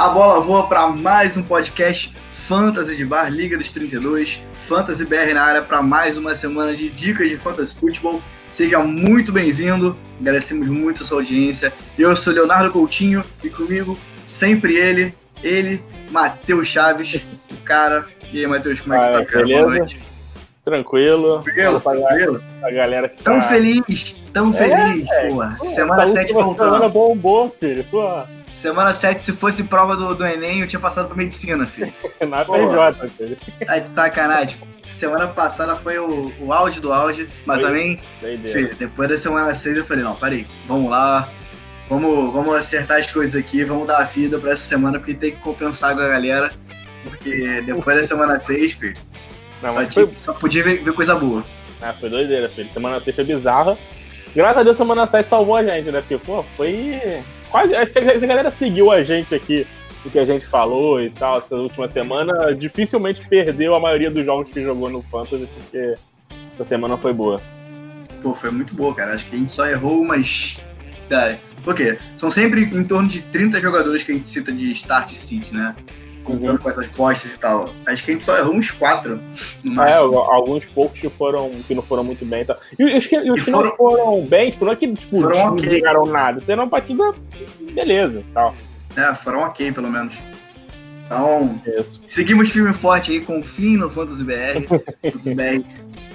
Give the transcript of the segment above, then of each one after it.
A bola voa para mais um podcast Fantasy de Bar Liga dos 32, Fantasy BR na área para mais uma semana de dicas de Fantasy Futebol. Seja muito bem-vindo, agradecemos muito a sua audiência. Eu sou Leonardo Coutinho e comigo sempre ele, ele, Matheus Chaves, o cara. E aí, Matheus, como é que você tá, cara? Beleza? Boa noite. Tranquilo. Tranquilo, tranquilo. A galera que Tão tá... feliz, tão feliz, é, pô. Semana 7 voltando. Semana bombou, filho. Pô. Semana 7, se fosse prova do, do Enem, eu tinha passado pra medicina, filho. Na PJ, filho. Tá de sacanagem. Semana passada foi o, o auge do auge, mas Foi também, filho, depois da semana 6 eu falei, não, peraí, vamos lá, vamos, vamos acertar as coisas aqui, vamos dar a vida pra essa semana, porque tem que compensar com a galera, porque depois da semana 6, filho, Não, só, foi, só podia ver, ver coisa boa. ah, foi doideira, filho. Semana 6 foi bizarra. Graças a Deus, semana 7 salvou a gente, né? Porque, pô, foi. Quase. Acho a galera seguiu a gente aqui, o que a gente falou e tal, essa última semana. Dificilmente perdeu a maioria dos jogos que jogou no Fantasy, porque essa semana foi boa. Pô, foi muito boa, cara, acho que a gente só errou umas... É, por quê? São sempre em torno de 30 jogadores que a gente cita de start seat, né? Contando com essas postas e tal. Acho que a gente só errou uns 4 no É, máximo. alguns poucos que foram que não foram muito bem e tal. E os que, e os que foram- não foram bem, tipo, não é que tipo, Foram não ok. jogaram nada. Serão uma partida beleza tal. É, foram ok, pelo menos. Então, Isso. seguimos firme e forte aí, confiem no Fantasy BR. Fantasy BR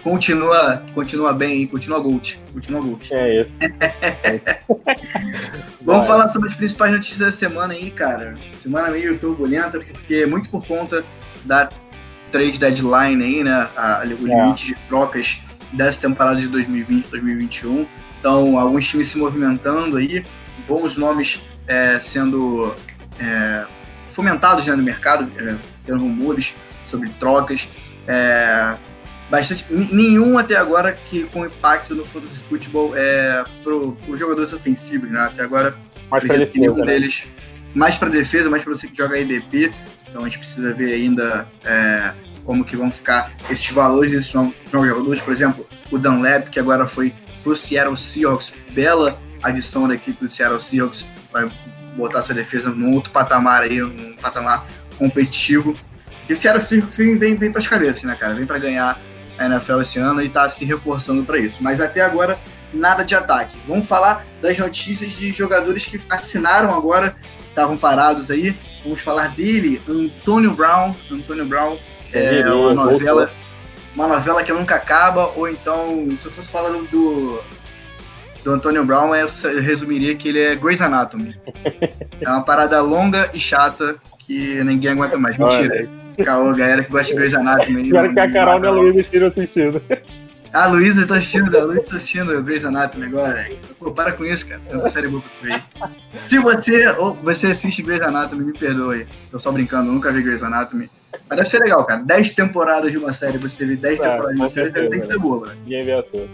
continua, continua bem aí, continua Gold. Continua Gold. É isso. Vamos falar sobre as principais notícias da semana aí, cara. Semana meio turbulenta, porque muito por conta da trade deadline aí, né? A, o limite de trocas dessa temporada de 2020-2021. Então, alguns times se movimentando aí, bons nomes é, sendo é, fomentados né, no mercado, é, tendo rumores sobre trocas. É, bastante, nenhum até agora que com impacto no fantasy futebol é, para os jogadores ofensivos, né? Até agora Mais pra que nenhum defesa, né? deles mais para defesa, mais para você que joga IDP. Então a gente precisa ver ainda é, como que vão ficar esses valores desses novos, jogadores. Por exemplo, o Dunlap, que agora foi pro Seattle Seahawks, bela adição da equipe do Seattle Seahawks, vai botar essa defesa num outro patamar aí, um patamar competitivo. E o Seattle Seahawks vem, vem, vem para as cabeças, né, cara? Vem para ganhar a NFL esse ano e tá se reforçando para isso. Mas até agora, nada de ataque. Vamos falar das notícias de jogadores que assinaram agora, estavam parados aí. Vamos falar dele, Antônio Brown. Antônio Brown é Ele uma voltou. novela, uma novela que nunca acaba, ou então, se eu fosse falar do, do Antônio Brown, eu eu resumiria que ele é Grey's Anatomy. É uma parada longa e chata que ninguém aguenta mais. Mentira. Caô, galera que gosta de Grey's Anatomy. Espero que a Carol e a Luísa estejam assistindo. a Luísa tá assistindo, a Luísa tá assistindo Grey's Anatomy agora. Pô, para com isso, cara. Tanta série boa pra tu ver. Se você, ou você assiste Grey's Anatomy, me perdoe. Tô só brincando, nunca vi Grey's Anatomy. Mas deve ser legal, cara. 10 temporadas de uma série, você teve 10 É, temporadas de uma série, tem que ser boa, velho. Ninguém vê a toa.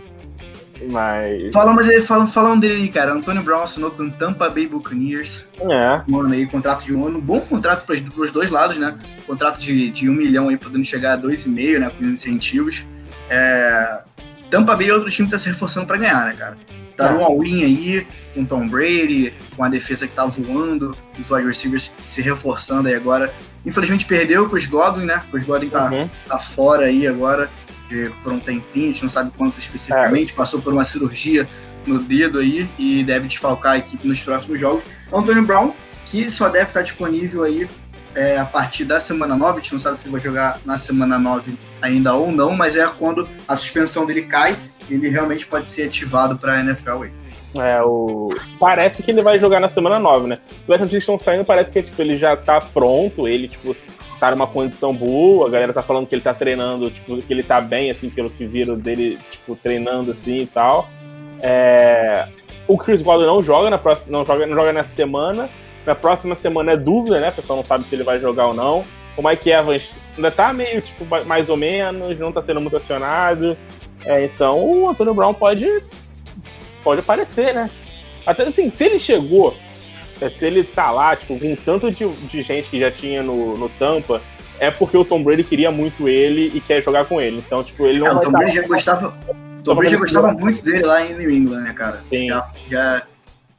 Mas. Falando dele, falando, falando dele aí, cara. Antônio Brown assinou com Tampa Bay Buccaneers. É. Um ano aí, contrato de um ano. Bom contrato pros, pros dois lados, né? Contrato de, de um milhão aí, podendo chegar a dois e meio, né? Com incentivos. É... Tampa Bay é outro time que tá se reforçando pra ganhar, né, cara? Tá É. no all-in aí, com Tom Brady, com a defesa que tá voando, os wide receivers se reforçando aí agora. Infelizmente perdeu o Chris Godwin, né? O Chris Godwin tá, Uhum. tá fora aí agora eh, por um tempinho, a gente não sabe quanto especificamente, passou por uma cirurgia no dedo aí e deve desfalcar a equipe nos próximos jogos. Antônio Brown, que só deve estar disponível aí eh, a partir da semana 9, a gente não sabe se ele vai jogar na semana 9 ainda ou não, mas é quando a suspensão dele cai, ele realmente pode ser ativado para a NFL aí. É, o... Parece que ele vai jogar na semana 9, né? Pelas notícias estão saindo, parece que tipo, ele já tá pronto, ele, tipo, tá numa condição boa, a galera tá falando que ele tá treinando, tipo, que ele tá bem, assim, pelo que viram dele, tipo, treinando assim e tal. É... O Chris Godwin não joga na próxima, não joga, não joga nessa semana. Na próxima semana é dúvida, né? O pessoal não sabe se ele vai jogar ou não. O Mike Evans ainda tá meio, tipo, mais ou menos, não tá sendo muito acionado. É, então o Antônio Brown pode pode aparecer, né? Até assim, se ele chegou, é, se ele tá lá, tipo, com tanto de, de gente que já tinha no, no Tampa, é porque o Tom Brady queria muito ele e quer jogar com ele. Então, tipo, ele não É, o Tom tá Brady já gostava, Tom Brady já gostava muito dele lá em New England, né, cara? Sim. Já, já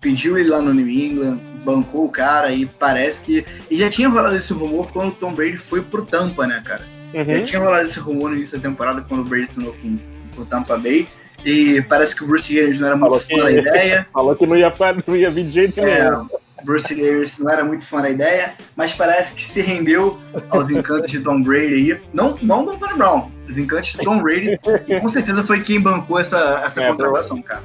pediu ele lá no New England, bancou o cara e parece que. E já tinha rolado esse rumor quando o Tom Brady foi pro Tampa, né, cara? Uhum. Já tinha rolado esse rumor no início da temporada quando o Brady assinou com, com o Tampa Bay. E parece que o Bruce Arians não era muito falou fã que, da ideia. Falou que não ia, não ia vir de jeito é, nenhum. Bruce Arians não era muito fã da ideia, mas parece que se rendeu aos encantos de Tom Brady aí. Não, não do Tony Brown, os encantos de Tom Brady, que com certeza foi quem bancou essa, essa é, contratação, cara.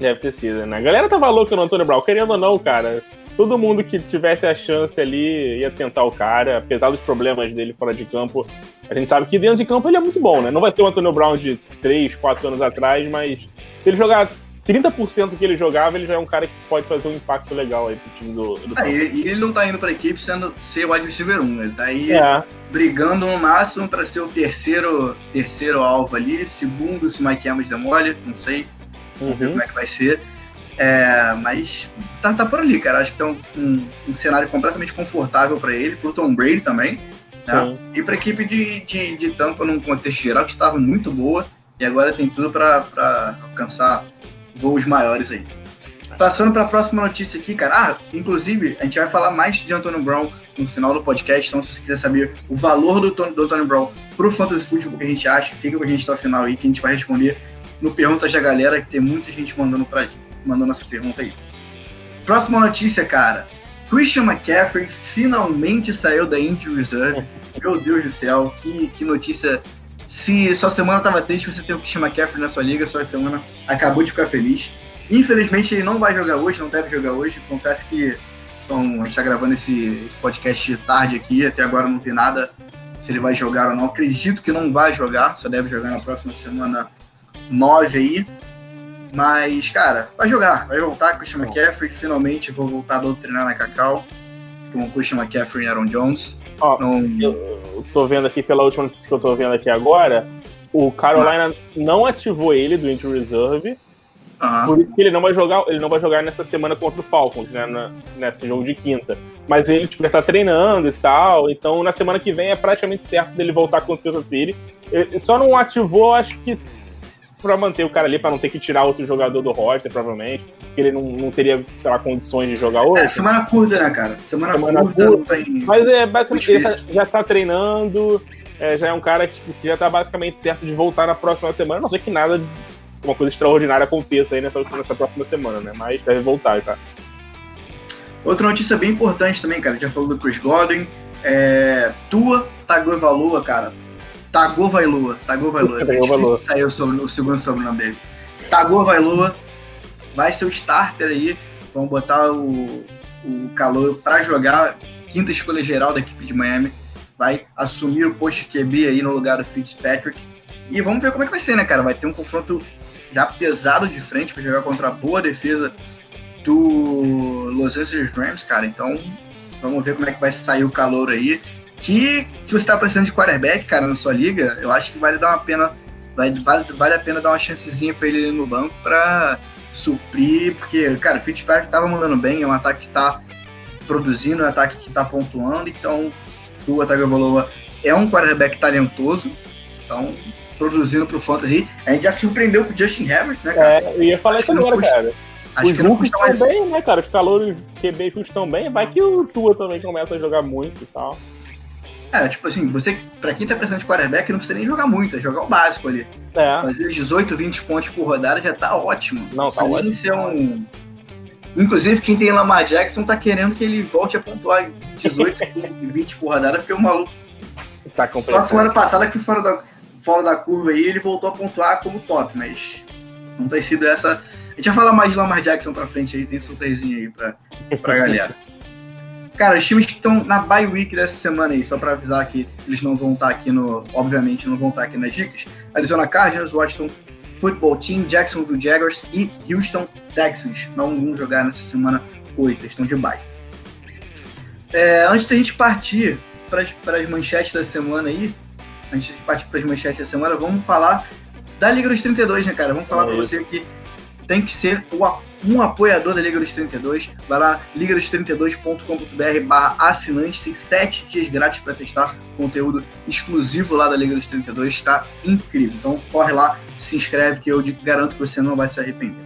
É, precisa, né? A galera tava louca no Antônio Brown, querendo ou não, cara. Todo mundo que tivesse a chance ali ia tentar o cara, apesar dos problemas dele fora de campo. A gente sabe que dentro de campo ele é muito bom, né? Não vai ter o Antônio Brown de 3, 4 anos atrás, mas se ele jogar 30% que ele jogava, ele já é um cara que pode fazer um impacto legal aí pro time do. do ah, e, ele não tá indo pra equipe sendo ser o wide receiver 1, ele tá aí é. brigando no máximo para ser o terceiro, terceiro alvo ali, segundo se Mike Evans demole, não sei. Uhum. ver como é que vai ser. É, mas tá, tá por ali, cara. Acho que tá um, um, um cenário completamente confortável para ele, pro Tom Brady também. Né? E pra equipe de, de, de Tampa, num contexto geral, que estava muito boa. E agora tem tudo para alcançar voos maiores aí. Passando para a próxima notícia aqui, cara. Ah, inclusive, a gente vai falar mais de Antônio Brown no final do podcast. Então, se você quiser saber o valor do, do Antônio Brown pro Fantasy Football que a gente acha, fica com a gente até o final aí, que a gente vai responder no Perguntas da Galera, que tem muita gente mandando, pra, mandando essa pergunta aí. Próxima notícia, cara. Christian McCaffrey finalmente saiu da Injury Reserve. Meu Deus do céu, que, que notícia. Se sua semana tava triste, você tem o Christian McCaffrey na sua liga, sua semana acabou de ficar feliz. Infelizmente ele não vai jogar hoje, não deve jogar hoje. Confesso que são, a gente tá gravando esse, esse podcast de tarde aqui, até agora não vi nada se ele vai jogar ou não. Acredito que não vai jogar, só deve jogar na próxima semana 9 aí. Mas, cara, vai jogar, vai voltar com o Christian McCaffrey. Finalmente vou voltar a doutrinar na Cacau com o Christian McCaffrey e Aaron Jones. Ó, não... eu tô vendo aqui, pela última notícia que eu tô vendo aqui agora, o Carolina não ativou ele do Injury Reserve. Uhum. Por isso que ele não vai jogar, ele não vai jogar nessa semana contra o Falcons, né? Na, nesse jogo de quinta. Mas ele tipo, tá treinando e tal. Então na semana que vem é praticamente certo dele voltar contra o Kansas City. Ele só não ativou, acho que para manter o cara ali, para não ter que tirar outro jogador do roster, provavelmente, porque ele não, não teria, sei lá, condições de jogar hoje. É, semana curta, né, cara? Semana, semana curta, curta. Mas é, basicamente, ele tá, já está treinando, é, já é um cara tipo, que já está basicamente certo de voltar na próxima semana, não sei que nada, uma coisa extraordinária aconteça aí nessa, nessa próxima semana, né? Mas deve voltar, tá? Outra notícia bem importante também, cara, já falou do Chris Godwin, é, Tua Tagovailoa, cara, Tagovailoa. Tagovailoa. Tagovailoa. Saiu sobre, o segundo sobrenome dele. Tagovailoa vai ser o starter aí. Vamos botar o, o calor para jogar. Quinta escolha geral da equipe de Miami. Vai assumir o posto QB aí no lugar do Fitzpatrick. E vamos ver como é que vai ser, né, cara? Vai ter um confronto já pesado de frente. Vai jogar contra a boa defesa do Los Angeles Rams, cara. Então, vamos ver como é que vai sair o calor aí que se você tá precisando de quarterback, cara, na sua liga, eu acho que vale dar uma pena, vale, vale, vale a pena dar uma chancezinha pra ele no banco pra suprir, porque, cara, o Fitzpatrick tava mandando bem, é um ataque que tá produzindo, é um ataque que tá pontuando, então o Tagovailoa é um quarterback talentoso, então produzindo pro Fantasy. A gente já surpreendeu com o Justin Herbert, né, cara? É, eu ia falar isso agora, custa, cara. Acho Os que não custa mais... bem, né, cara? Os calores QB custam bem, vai que o Tua também começa a jogar muito e tal. É, tipo assim, você, pra quem tá precisando de quarterback, não precisa nem jogar muito, é jogar o básico ali. É. Fazer 18, 20 pontos por rodada já tá ótimo. Não, tá ótimo. Ser um... Inclusive, quem tem Lamar Jackson tá querendo que ele volte a pontuar 18, 20 por rodada, porque o maluco. Tá Só semana passada que foi fora da, fora da curva aí, ele voltou a pontuar como top, mas não tem sido essa. A gente vai falar mais de Lamar Jackson pra frente aí, tem surpresinha aí pra, pra galera. Cara, os times que estão na bye week dessa semana aí, só para avisar que eles não vão estar tá aqui no. Obviamente, não vão estar tá aqui nas dicas. Arizona Cardinals, Washington Football Team, Jacksonville Jaguars e Houston Texans. Não vão jogar nessa semana 8, estão de bye. É, antes da gente partir para as manchetes da semana aí, antes de partir para as manchetes da semana, vamos falar da Liga dos 32, né, cara? Vamos falar para você que tem que ser um apoiador da Liga dos 32. Vai lá, ligados32.com.br barra assinante. Tem sete dias grátis para testar conteúdo exclusivo lá da Liga dos 32. Está incrível. Então corre lá, se inscreve que eu garanto que você não vai se arrepender.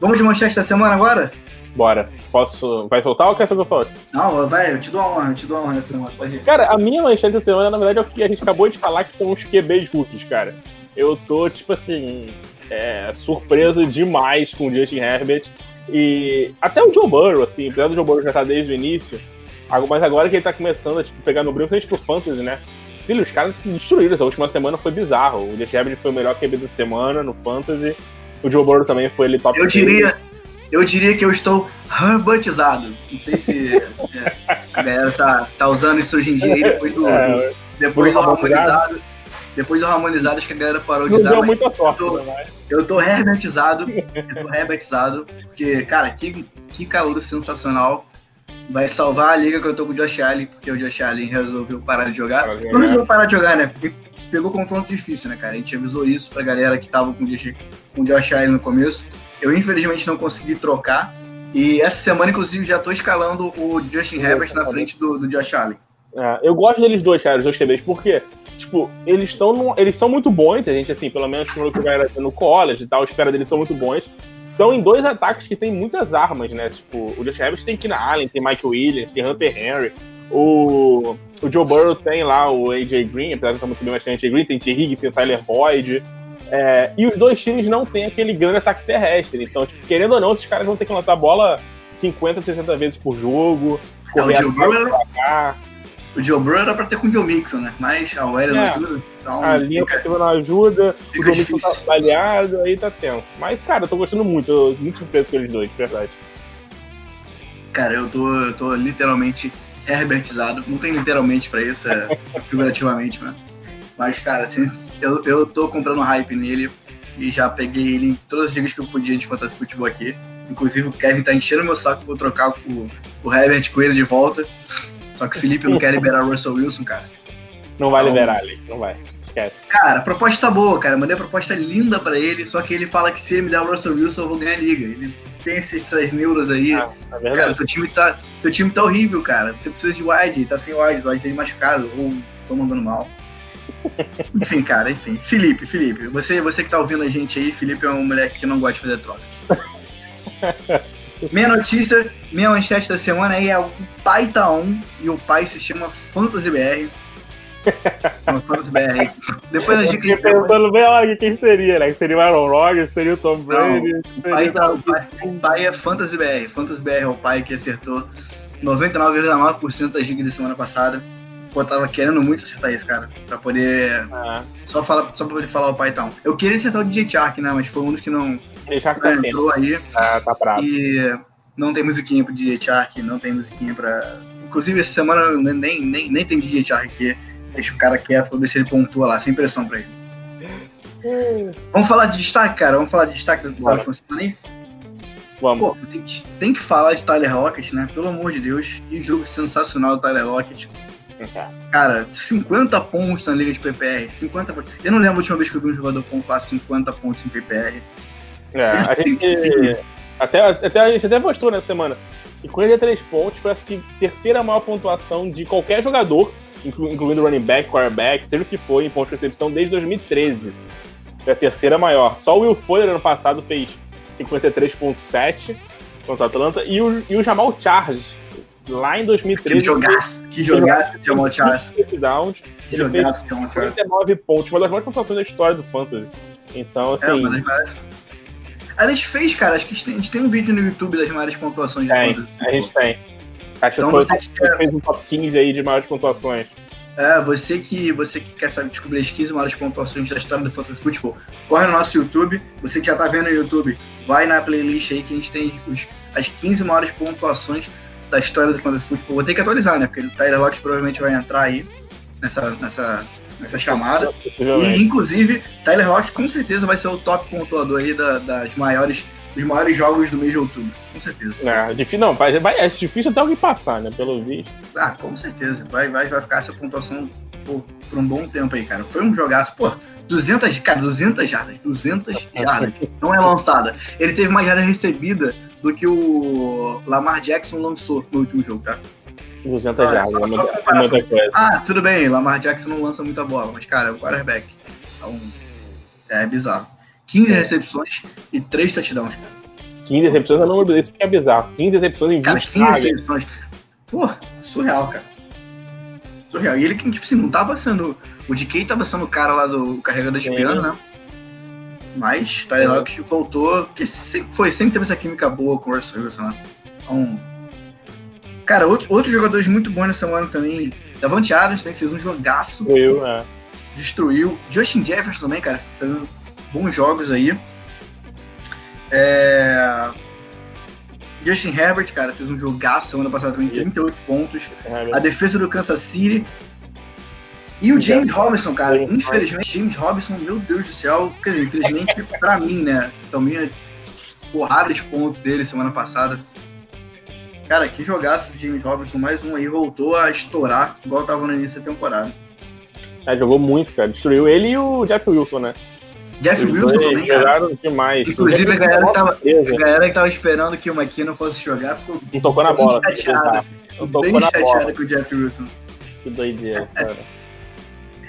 Vamos de manchete da semana agora? Bora. Posso. Vai soltar ou quer que eu falte? Não, vai, eu te dou uma honra, eu te dou uma honra nessa semana. Pode ir. Cara, a minha manchete da semana, na verdade, é o que a gente acabou de falar, que são os QBs rookies, cara. Eu tô, tipo assim, é, surpreso demais com o Justin Herbert. E até o Joe Burrow, assim, apesar do Joe Burrow já estar tá desde o início, mas agora que ele tá começando a tipo, pegar no brinco, principalmente pro Fantasy, né? Filho, os caras destruíram. Essa última semana foi bizarro. O Justin Herbert foi o melhor QB da semana no Fantasy. O Joe Burrow também foi ele top Eu diria, eu diria que eu estou herbatizado. Não sei se, se a galera tá, tá usando isso hoje em dia aí depois do, é, depois do harmonizado. Depois do harmonizado, acho que a galera parou de usar. Deu muita sorte, eu tô, né, eu tô herbatizado. eu tô herbatizado. Porque, cara, que, que calor sensacional. Vai salvar a liga que eu tô com o Josh Allen, porque o Josh Allen resolveu parar de jogar. Não resolveu parar de jogar, né? Porque pegou confronto difícil, né, cara? A gente avisou isso pra galera que tava com o Josh, com o Josh Allen no começo. Eu, infelizmente, não consegui trocar. E essa semana, inclusive, já tô escalando o Justin Herbert na frente do, do Josh Allen. É, eu gosto deles dois, cara, os dois QBs, porque, tipo, eles estão eles são muito bons, a gente, assim, pelo menos pelo que galera no college e tal, espera deles são muito bons. Estão em dois ataques que tem muitas armas, né? Tipo, o Josh Herbert tem Kina Allen, tem Mike Williams, tem Hunter Henry. O, o Joe Burrow tem lá o AJ Green, apesar de estar muito bem, mas tem o AJ Green, tem T. Higgins, tem o Tyler Boyd. É, e os dois times não têm aquele grande ataque terrestre. Então, tipo, querendo ou não, esses caras vão ter que lançar a bola 50, 60 vezes por jogo. É, o Joe Burrow. O Joe Burrow era pra ter com o Joe Mixon, né? Mas a OL é. não ajuda. Então a linha fica, não ajuda, o Joe Mixon tá falhado, aí tá tenso. Mas, cara, eu tô gostando muito, eu tô muito surpreso com eles dois, de verdade. Cara, eu tô, eu tô literalmente herbertizado. Não tem literalmente pra isso, é figurativamente, né? Mas, cara, assim, eu, eu tô comprando hype nele e já peguei ele em todas as ligas que eu podia de fantasy futebol aqui. Inclusive o Kevin tá enchendo meu saco pra eu trocar o, o Herbert com ele de volta. Só que o Felipe não quer liberar o Russell Wilson, cara. Não vai então, liberar ali, não vai. Esquece. Cara, a proposta tá boa, cara. Mandei a proposta linda pra ele, só que ele fala que se ele me der o Russell Wilson, eu vou ganhar a liga. Ele tem essas neuras aí. Ah, é cara, teu time, tá, teu time tá horrível, cara. Você precisa de wide, tá sem wide, o wide tá machucado, ou tô mandando mal. enfim, cara, enfim. Felipe, Felipe, você, você que tá ouvindo a gente aí, Felipe é um moleque que não gosta de fazer trocas. minha notícia, minha manchete da semana aí é o pai tá on, e o pai se chama Fantasy BR. Fantasy BR. Depois a gente. Pensando bem lá quem seria, né? Seria o Aaron Rodgers, seria o Tom Brady. Não, o, pai tá, o, pai, o pai é Fantasy BR. Fantasy BR é o pai que acertou 99,9% das gigas da semana passada. Pô, eu tava querendo muito acertar isso, cara. Pra poder. Ah. Só, falar, só pra poder falar o Python. Eu queria acertar o DJ Shark, né? Mas foi um dos que não. DJ Shark tá entrou aí. Ah, tá bravo. E não tem musiquinha pro DJ Shark, não tem musiquinha pra. Inclusive, essa semana nem, nem, nem tem DJ Shark aqui. Deixa o cara quieto pra ver se ele pontua lá, sem pressão pra ele. Hum. Vamos falar de destaque, cara? Vamos falar de destaque da última semana aí? Vamos. Pô, tem, tem, que falar de Tyler Rocket, né? Pelo amor de Deus, que jogo sensacional do Tyler Rocket. Cara, 50 pontos na liga de PPR. 50 pontos. Eu não lembro a última vez que eu vi um jogador pontuar 50 pontos em PPR. É, a gente. Até, até, a gente até postou nessa semana. 53 pontos foi a terceira maior pontuação de qualquer jogador, incluindo running back, quarterback, seja o que for, em pontos de recepção desde 2013. Foi a terceira maior. Só o Will Fuller ano passado fez 53,7 contra o Atlanta. E o, e o Jamal Charles lá em 2013. Que jogaço, que jogaço de Jamal Charles. Que jogaço de Jamal Charles. 39 pontos, uma das maiores pontuações da história do Fantasy. Então, é, assim. É, a gente fez, cara, acho que a gente, tem, um vídeo no YouTube das maiores pontuações tem, Fantasy. A gente tem. Acho então, que foi, quer... fez um top 15 aí de maiores pontuações. É, você que, você que quer saber descobrir as 15 maiores pontuações da história do Fantasy Football, corre no nosso YouTube. Você que já tá vendo no YouTube, vai na playlist aí que a gente tem os, as 15 maiores pontuações da história do Fantasy Football. Vou ter que atualizar, né? Porque o Tyler Lockett provavelmente vai entrar aí nessa, nessa, nessa chamada. E, inclusive, Tyler Lockett com certeza vai ser o top pontuador aí da, das maiores, dos maiores jogos do mês de outubro. Com certeza. É, difícil, não, vai, é difícil até alguém passar, né? Pelo visto. Ah, com certeza. Vai, vai, vai ficar essa pontuação por, por um bom tempo aí, cara. Foi um jogaço. Pô, 200, cara, 200 jardas. 200 jardas. Não é lançada. Ele teve mais jardas recebida do que o Lamar Jackson lançou no último jogo, tá? 200 jardas, é muita coisa. Ah, tudo bem, Lamar Jackson não lança muita bola, mas, cara, é o quarterback. Então, é bizarro. 15 é. recepções e 3 touchdowns, cara. 15 recepções é número desse que é bizarro. 15 recepções em 20 Cara, 15 recepções. Pô, surreal, cara. Surreal. E ele que, tipo assim, não tava sendo. O DK tava sendo o cara lá do carregador de piano, né? Mas tá aí lá que voltou. Que sempre foi, sempre teve essa química boa com o Russell Wilson, né? Então. Cara, outro, outros jogadores muito bons nessa semana também. Davante Adams, né? Que fez um jogaço. Eu, é. destruiu. Justin Jefferson também, cara, fazendo bons jogos aí. É... Justin Herbert, cara, fez um jogaço semana passada também, 38 pontos. A defesa do Kansas City. E o James Robinson, cara, infelizmente, James Robinson, meu Deus do céu, quer dizer, infelizmente pra mim, né? Também a porrada de ponto dele semana passada. Cara, que jogaço do James Robinson, mais um aí, voltou a estourar, igual tava no início da temporada. É, jogou muito, cara. Destruiu ele e o Jeff Wilson, né? Jeff Os Wilson também, cara. jogaram demais. Inclusive, a galera Wilson, tava-. A galera que tava esperando que o McKinnon fosse jogar ficou Não tocou na bem bola. chateada. Não tocou bem chateada com o Jeff Wilson. Que doideira, cara.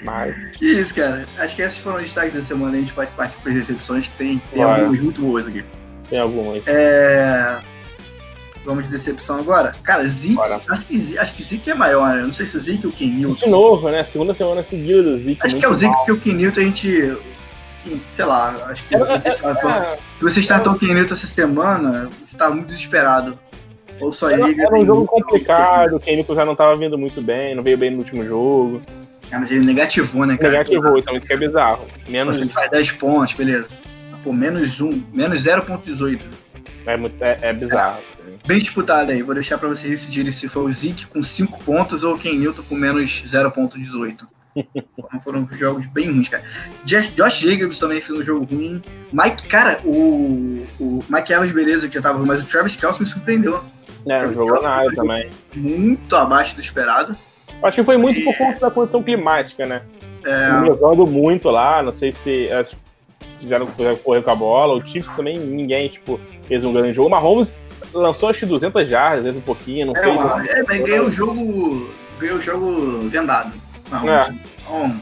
Mas, Que isso, cara. Acho que esses foram os destaques da semana. A gente pode partir para as recepções, que tem, tem Bora. algumas muito boas aqui. tem algumas. É... Vamos de decepção agora. Cara, Zeke, acho que, Zeke- acho que Zeke é maior, né? Eu não sei se o Zeke ou o Ken De Newton. novo, né? Segunda semana seguida do Zeke. Acho que é o Zeke, porque o Ken Newton a gente. Sei lá, acho que É, se você é, startou, é, se você startou o Ken Newton essa semana, você tá muito desesperado. Ou sua Era, liga. era um jogo complicado, o Kenilton já não tava vindo muito bem, não veio bem no último jogo. Ah, mas ele negativou, né, cara? Negativou, então isso que é bizarro. Menos Você faz 10 pontos, beleza. Pô, menos 1, menos 0.18. é, muito- é, é bizarro. assim. Bem disputado aí. Vou deixar pra vocês decidirem se foi o Zeke com 5 pontos ou o Ken Newton com menos 0.18. Foram- Foram jogos bem ruins, cara. Josh Josh Jacobs também fez um jogo ruim. Mike, cara, o, o Mike Evans, beleza, que já tava ruim, mas o Travis Kelce me surpreendeu. É, não jogou nada também. Muito abaixo do esperado. Acho que foi muito por conta da condição climática, né? É, Jogando muito lá, não sei se fizeram correr com a bola. O Chiefs também, ninguém, tipo, fez um grande jogo. O Mahomes lançou acho que 200 jardas, às vezes um pouquinho, não é, fez. uma- é, mas ganhou o jogo. Ganhou o jogo vendado. Não, É. então,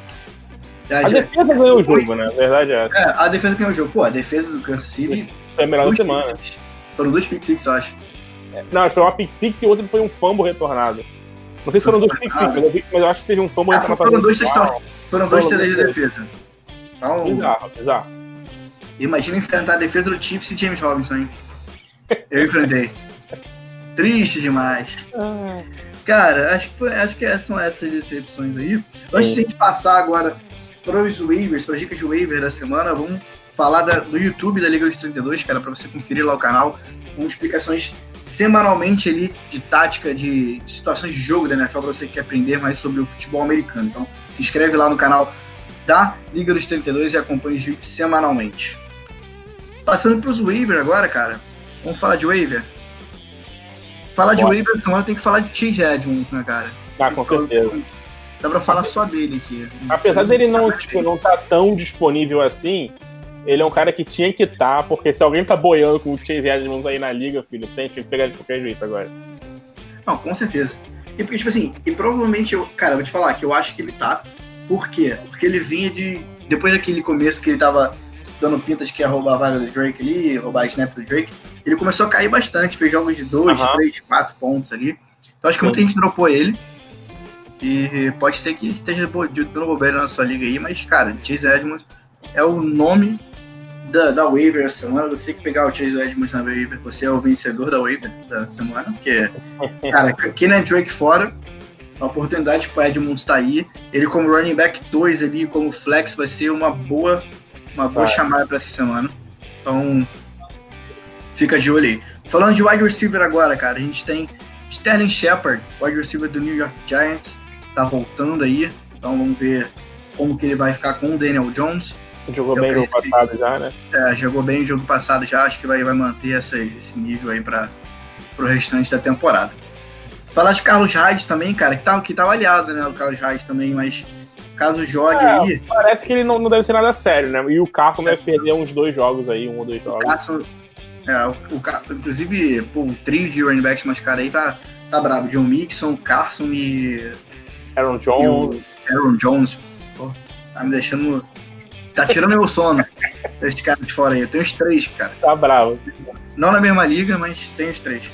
é, A defesa ganhou o Foi. jogo, né? A verdade é é, a defesa ganhou o jogo. Pô, a defesa do Kansas City. Foi a melhor da semana. six. Foram dois pick six, eu acho. Não, foi uma pick six e o outro foi um fumble retornado. Não sei se foram dois pick six, mas eu acho que teve um fumble Ah, retornado. foram dois touchdown. touchdowns. Foram dois TDs de defesa. Então, Bizarro, bizarro. Imagina enfrentar a defesa do Chiefs e James Robinson, hein? Eu enfrentei. Triste demais. Cara, acho que, foi, acho que essas são essas decepções aí. Antes de a gente passar agora para os waivers, para as dicas de waiver da semana, vamos falar da- do YouTube da Liga dos 32, cara, para você conferir lá o canal, com explicações semanalmente ali de tática, de, de situações de jogo da NFL, para você que quer aprender mais sobre o futebol americano. Então, se inscreve lá no canal da Liga dos 32 e acompanhe os vídeos semanalmente. Passando para os waiver agora, cara. Vamos falar de waiver? Falar de waiver semana tem que falar de Chase Edmonds, né, cara? Ah, com certeza. Dá pra falar só dele aqui. Apesar dele não, tipo, não tá tão disponível assim, ele é um cara que tinha que estar, porque se alguém tá boiando com o Chase Edmonds aí na liga, filho, tem, tem que pegar de qualquer jeito agora. Não, com certeza. E porque, tipo assim, e provavelmente eu. Cara, eu vou te falar que eu acho que ele tá. Por quê? Porque ele vinha de. Depois daquele começo que ele tava dando pinta de que ia roubar a vaga do Drake ali, roubar a snap do Drake, ele começou a cair bastante, fez jogos de 2, Aham. 3, 4 pontos ali. Então acho que Sim. muita gente dropou ele. E pode ser que esteja dando bobeira na sua liga aí, mas, cara, Chase Edmonds é o nome da, da waiver essa semana. Você que pegar o Chase Edmonds na waiver, você é o vencedor da waiver da semana, porque Cara, Kenan Drake fora. A oportunidade pro Edmonds tá aí. Ele como running back 2 ali, como flex, vai ser uma boa, uma boa Vai. chamada para essa semana. Então, fica de olho aí. Falando de wide receiver agora, cara, a gente tem Sterling Shepard, wide receiver do New York Giants, tá voltando aí. Então vamos ver como que ele vai ficar com o Daniel Jones. Jogou Eu bem no passado já, né? É, jogou bem o jogo passado já, acho que vai, vai manter essa, esse nível aí para o restante da temporada. Falar de Carlos Hyde também, cara, que tá, que tá aliado, né, o Carlos Hyde também, mas caso jogue É, aí, Parece que ele não, não deve ser nada sério, né? E o Carco deve perder uns dois jogos aí, um ou dois o jogos. Carson, é, o, o Car- inclusive, pô, o trio de running backs mais cara aí tá, tá brabo. John Mixon, Carson e, Aaron e o Jones. Aaron Jones. Pô, tá me deixando... Tá tirando meu sono. Esse cara de fora aí. Eu tenho os três, cara. Tá bravo. Não na mesma liga, mas tem os três.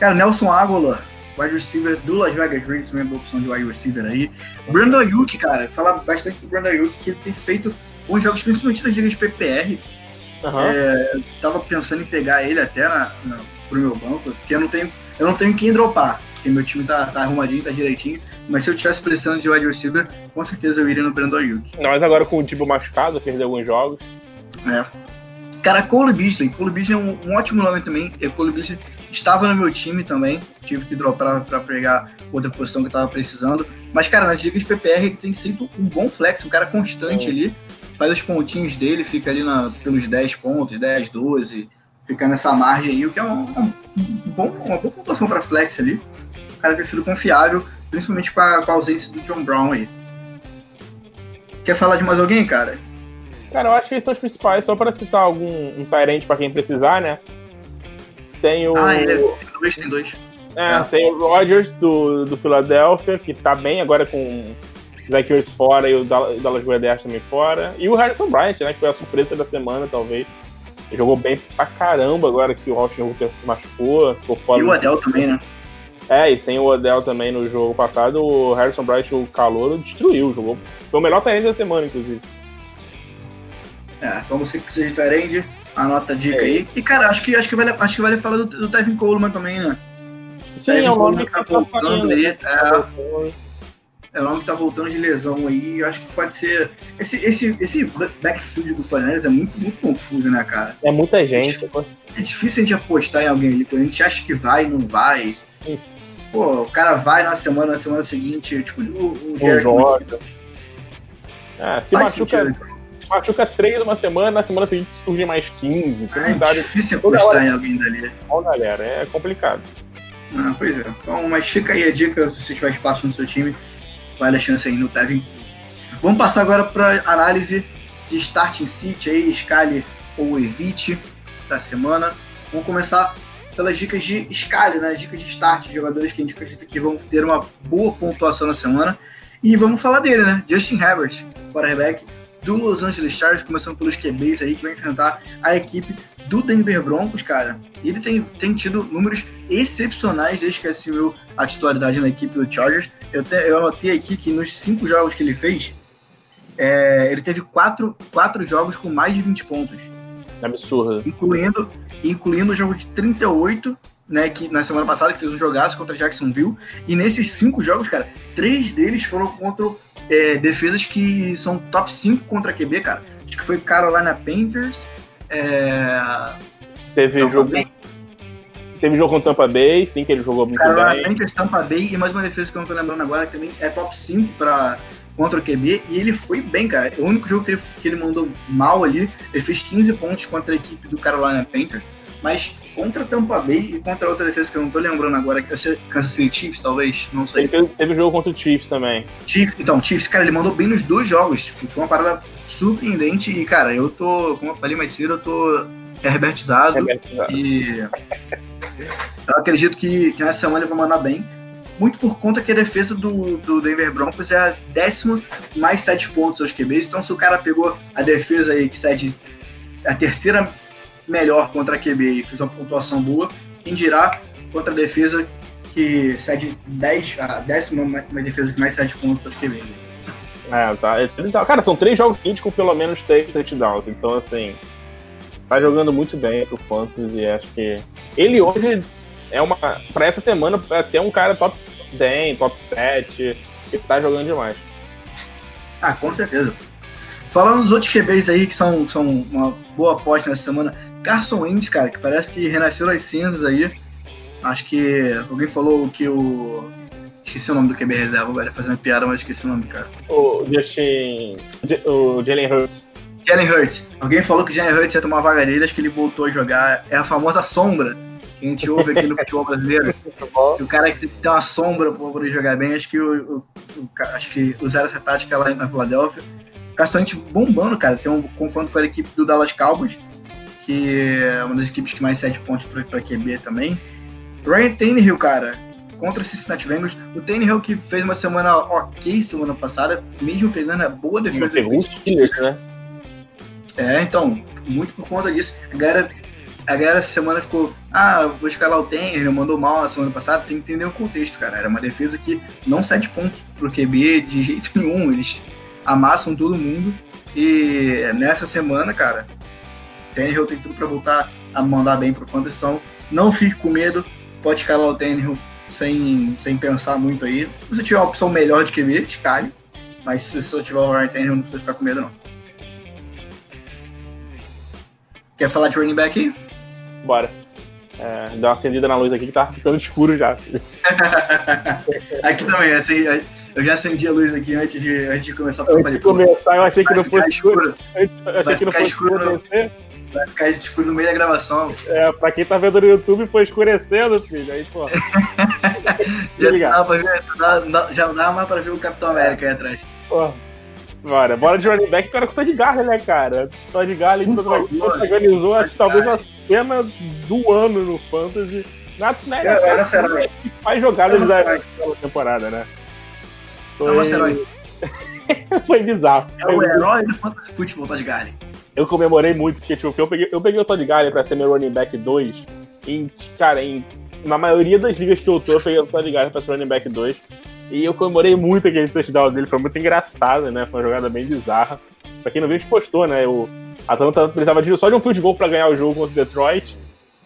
Cara, Nelson Aguilar, wide receiver do Las Vegas Raiders, também é boa opção de wide receiver aí. Brandon Ayuk, cara, falar bastante do Brandon Ayuk, que ele tem feito bons jogos, principalmente nas ligas de PPR. Uhum. É, tava pensando em pegar ele até na, na, pro meu banco, porque eu não tenho, eu não tenho quem dropar, porque meu time tá, tá arrumadinho, tá direitinho. Mas se eu tivesse precisando de wide receiver, com certeza eu iria no Brandon Ayuk. Mas agora com o tipo machucado, perdeu alguns jogos. É. Cara, Cole Beasley. Cole Beasley é um, um ótimo nome também. Cole Beasley estava no meu time também. Tive que dropar para pegar outra posição que eu tava precisando. Mas, cara, nas ligas PPR ele tem sido um bom flex, um cara constante é. ali. Faz os pontinhos dele, fica ali na, pelos 10 pontos, 10, 12. Fica nessa margem aí, o que é um, um, um bom, uma boa pontuação para flex ali. O cara tem sido confiável, principalmente com a, com a ausência do John Brown aí. Quer falar de mais alguém, cara? Cara, eu acho que esses são os principais, só para citar algum um Tyrant para quem precisar, né? Tem o. Ah, é, dois, tem dois. É, é, tem o Rodgers do, do Philadelphia, que tá bem agora com Zach Ertz fora e o Dallas Goedert também fora. E o Harrison Bryant, né? Que foi a surpresa da semana, talvez. Ele jogou bem pra caramba agora que o Austin Hooker se machucou, ficou fora. E o Adel também, né? É, e sem o Odell também no jogo passado, o Harrison Bryant, o calor, destruiu, jogou. Foi o melhor Tyrande da semana, inclusive. É, então você que precisa de Tyrande, anota a dica é. aí. E, cara, acho que, acho que, vale, acho que vale falar do, do Tevin Coleman também, né? Sim, Tevin é o nome que tá, tá voltando aí. É, é o nome que tá voltando de lesão aí. Eu acho que pode ser. Esse, esse, esse backfield do Fernandes é muito, muito confuso, né, cara? É muita gente. É, é difícil a gente apostar em alguém ali. Quando a gente acha que vai, não vai. Pô, o cara vai na semana, na semana seguinte, tipo, o, o Jared. É, se machuca, machuca três uma semana, na semana seguinte surge mais 15. É, é difícil apostar em alguém dali. Bom, galera, é complicado. Ah, pois é. Então, mas fica aí a dica, se você tiver espaço no seu time, vale a chance aí no Tevin. Vamos passar agora para análise de starting City aí, escale ou evite da semana. Vamos começar pelas dicas de escala, né? Dicas de start de jogadores que a gente acredita que vão ter uma boa pontuação na semana. E vamos falar dele, né? Justin Herbert, quarterback do Los Angeles Chargers, começando pelos QBs aí, que vai enfrentar a equipe do Denver Broncos, cara. Ele tem, tem tido números excepcionais desde que assumiu a titularidade na equipe do Chargers. Eu, te, eu anotei aqui que nos cinco jogos que ele fez, é, ele teve quatro, quatro jogos com mais de 20 pontos. Absurdo. Incluindo, incluindo o jogo de 38, né, que na semana passada que fez um jogaço contra Jacksonville. E nesses cinco jogos, cara, três deles foram contra é, defesas que são top 5 contra QB, cara. Acho que foi Carolina Panthers. É... Teve Tampa jogo. Bay. Teve jogo com Tampa Bay, sim, que ele jogou muito Carolina bem. Panthers, Tampa Bay e mais uma defesa que eu não tô lembrando agora, que também é top 5 para contra o QB e ele foi bem, cara. O único jogo que ele, que ele mandou mal ali, ele fez 15 pontos contra a equipe do Carolina Panthers, mas contra Tampa Bay e contra outra defesa que eu não tô lembrando agora, que é Kansas City Chiefs, talvez, não sei. Ele teve jogo contra o Chiefs também. Chiefs, então, Chiefs, cara, ele mandou bem nos dois jogos. Foi uma parada surpreendente e, cara, eu tô, como eu falei mais cedo, eu tô herbertizado, herbertizado. e eu acredito que, que nessa semana ele vai mandar bem muito por conta que a defesa do, do Denver Broncos é a décima mais sete pontos aos QBs. Então, se o cara pegou a defesa aí que cede a terceira melhor contra a QB e fez uma pontuação boa, quem dirá contra a defesa que cede 10, a décima mais defesa que mais sete pontos aos QB. É, tá. Cara, são três jogos seguintes com pelo menos três touchdowns. Então, assim, tá jogando muito bem pro Fantasy. Acho que ele hoje é uma. Pra essa semana, é até um cara top 10, top 7, que tá jogando demais. Ah, com certeza. Falando dos outros QBs aí, que são, são uma boa aposta nessa semana, Carson Wentz, cara, que parece que renasceu das cinzas aí. Acho que alguém falou que o. Esqueci o nome do QB reserva, velho. Fazendo piada, mas esqueci o nome, cara. O Justin. O Jalen Hurts. Jalen Hurts. Alguém falou que o Jalen Hurts ia tomar vaga dele, acho que ele voltou a jogar. É a famosa sombra que a gente ouve aqui no futebol brasileiro. o cara que tem uma sombra para poder jogar bem, acho que o, o, o, acho que usaram essa tática lá na Filadélfia. Caçante bombando, cara. Tem um confronto com a equipe do Dallas Cowboys, que é uma das equipes que mais cede pontos para QB também. Ryan Tannehill, cara, contra o Cincinnati Bengals. O Tannehill que fez uma semana ok semana passada, mesmo pegando a boa defesa. Pegou os Steelers, né? É, então, muito por conta disso. A galera a galera essa semana ficou, ah, vou escalar o Tenner, mandou mal na semana passada, tem que entender o contexto, cara. Era uma defesa que não sete pontos pro QB de jeito nenhum, eles amassam todo mundo. E nessa semana, cara, Tannehill tem tudo para voltar a mandar bem pro Fantasy, então não fique com medo, pode escalar o Tannehill sem, sem pensar muito aí. Se você tiver uma opção melhor de QB, escale, mas se você tiver o Ryan Tannehill, não precisa ficar com medo não. Quer falar de running back aí? Bora. É, deu uma acendida na luz aqui que tá ficando escuro já. aqui também, assim, eu já acendi a luz aqui antes de, antes de começar. Antes de começar, eu achei que não fosse escuro. Eu achei que não fosse escuro. Vai ficar escuro no meio da gravação. É, pra quem tá vendo no YouTube, foi escurecendo, filho. Aí, pô. já, dá pra ver, já dá mais pra ver o Capitão América aí atrás. Pô. Bora, bora de running back, cara, com o Todd Garland, né, cara? Todd Garland organizou, acho talvez a cena do ano no Fantasy. Na, na é, era, era, faz jogadas da temporada, né? Foi... É nosso herói. Foi bizarro. É o herói do Fantasy Football, Todd Garland. Eu comemorei muito, porque tipo, eu, peguei, eu peguei o Todd Garland pra ser meu running back 2. Em, cara, em, na maioria das ligas que eu tô, eu peguei o Todd Garland pra ser running back 2. E eu comemorei muito aquele touchdown dele, foi muito engraçado, né? Foi uma jogada bem bizarra. Pra quem não viu, a gente postou, né? O Atlanta precisava de, só de um field goal pra ganhar o jogo contra o Detroit.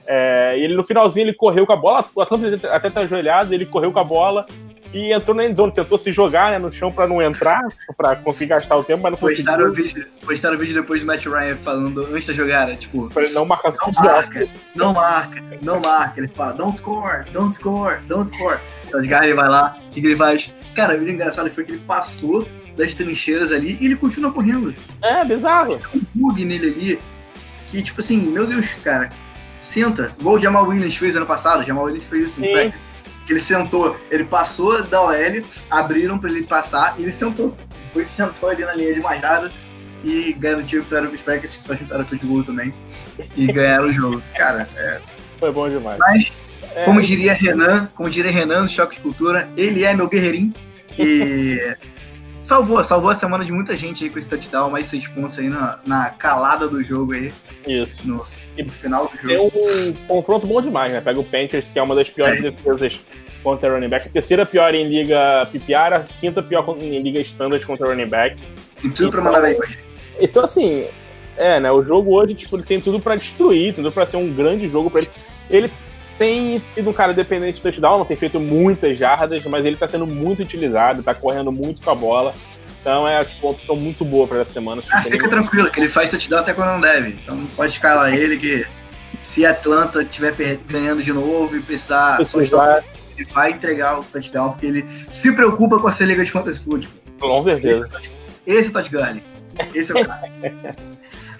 É, e ele no finalzinho ele correu com a bola, o Atlanta até tá ajoelhado, ele correu com a bola e entrou na endzone, tentou se jogar né, no chão pra não entrar, pra conseguir gastar o tempo, mas não postaram conseguiu. O vídeo, postaram o vídeo depois do Matt Ryan falando antes da jogada, tipo... Ele não marcar Não marca, não marca, não marca. Ele fala, don't score, don't score, don't score. Então o ele vai lá, o que, ele faz? Cara, o engraçado foi que ele passou das trincheiras ali e ele continua correndo. É, bizarro. Tem um bug nele ali que, tipo assim, meu Deus, cara, senta. Igual o Jamal Williams fez ano passado, o Jamal Williams fez isso no Packers que ele sentou, ele passou da OL, abriram para ele passar e ele sentou. Foi sentou ali na linha de mais nada e garantiu a vitória dos Packers, que só chutaram futebol também, e ganharam o jogo. Cara, é... Foi bom demais. Mas, é... como diria Renan, como diria Renan no Choque de Cultura, ele é meu guerreirinho e salvou, salvou a semana de muita gente aí com esse touchdown, mais seis pontos aí na, na calada do jogo aí. Isso. No, no final do jogo. Tem um confronto bom demais, né? Pega o Panthers, que é uma das piores é. defesas contra running back, a terceira pior em liga PPR, a quinta pior em liga standard contra running back. E tudo então, pra mandar bem hoje. Então, assim, é, né? O jogo hoje, tipo, ele tem tudo pra destruir, tudo pra ser um grande jogo pra ele. Ele tem sido um cara dependente de touchdown, não tem feito muitas jardas, mas ele tá sendo muito utilizado, tá correndo muito com a bola. Então é tipo, uma opção muito boa para essa semana. Ah, fica tranquilo, que ele faz touchdown até quando não deve. Então pode escalar ele que se Atlanta estiver ganhando de novo e precisar só ele vai entregar o touchdown, porque ele se preocupa com a liga de fantasy football. Com certeza. Esse é o Todd Gurley. Esse é o cara.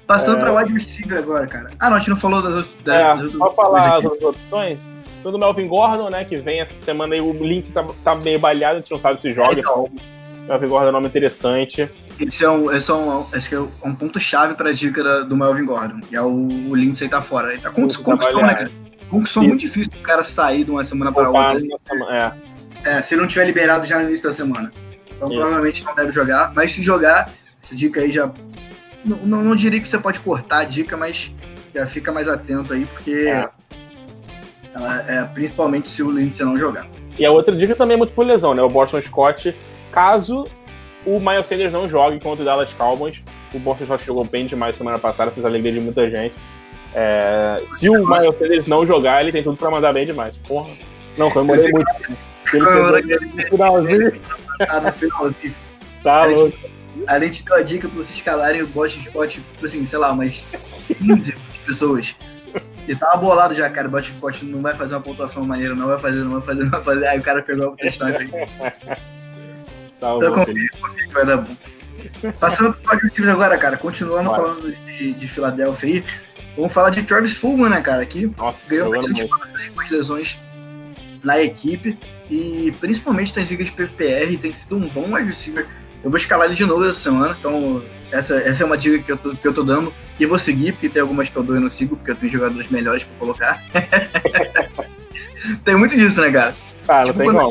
Passando é... para wide receiver agora, cara. Ah, não, a gente não falou das outras. É, das falar as outras opções. Tudo Melvin Gordon, né? Que vem essa semana aí. O Link tá, tá meio baleado, a gente não sabe se joga. É, então. Melvin Gordon é um nome interessante. Esse é um, esse é um, é um ponto-chave para a dica do Melvin Gordon. E é o, o Lindsay tá fora. Ele tá com conquistou, né, cara? Conquistou muito difícil o cara sair de uma semana para outra. Semana, é. é, se ele não tiver liberado já no início da semana. Então Isso. provavelmente não deve jogar. Mas se jogar, essa dica aí já não, não, não, diria que você pode cortar a dica, mas já fica mais atento aí, porque é. Ela, é, principalmente se o Lindsay não jogar. E a outra dica também é muito por lesão, né? O Boston Scott, caso o Miles Sanders não jogue contra o Dallas Cowboys, o Boston Scott jogou bem demais semana passada, fez a alegria de muita gente. É, se o Miles Sanders não jogar, ele tem tudo pra mandar bem demais. Porra. Não, comemorei muito. Ele finalzinho. Tá no finalzinho. Tá louco. A gente deu a dica pra vocês escalarem o Boston Spot, tipo assim, sei lá, umas 15 pessoas. E tava bolado já, cara. O Boston Spot não vai fazer uma pontuação maneira, não vai fazer, não vai fazer, não vai fazer. Aí o cara pegou o touchdown aí. Salve, então confio, confio que vai dar bom. Passando pro wide agora, cara, continuando falando de, de Filadélfia aí, vamos falar de Travis Fulman, né, cara, que Nossa, ganhou bastante espaço com as lesões na equipe e principalmente nas ligas de PPR, tem sido um bom wide receiver eu vou escalar ele de novo essa semana, então essa, essa é uma dica que eu, tô, que eu tô dando. E vou seguir, porque tem algumas que eu dou e não sigo, porque eu tenho jogadores melhores pra colocar. tem muito disso, né, cara? Ah, tipo, quando, eu,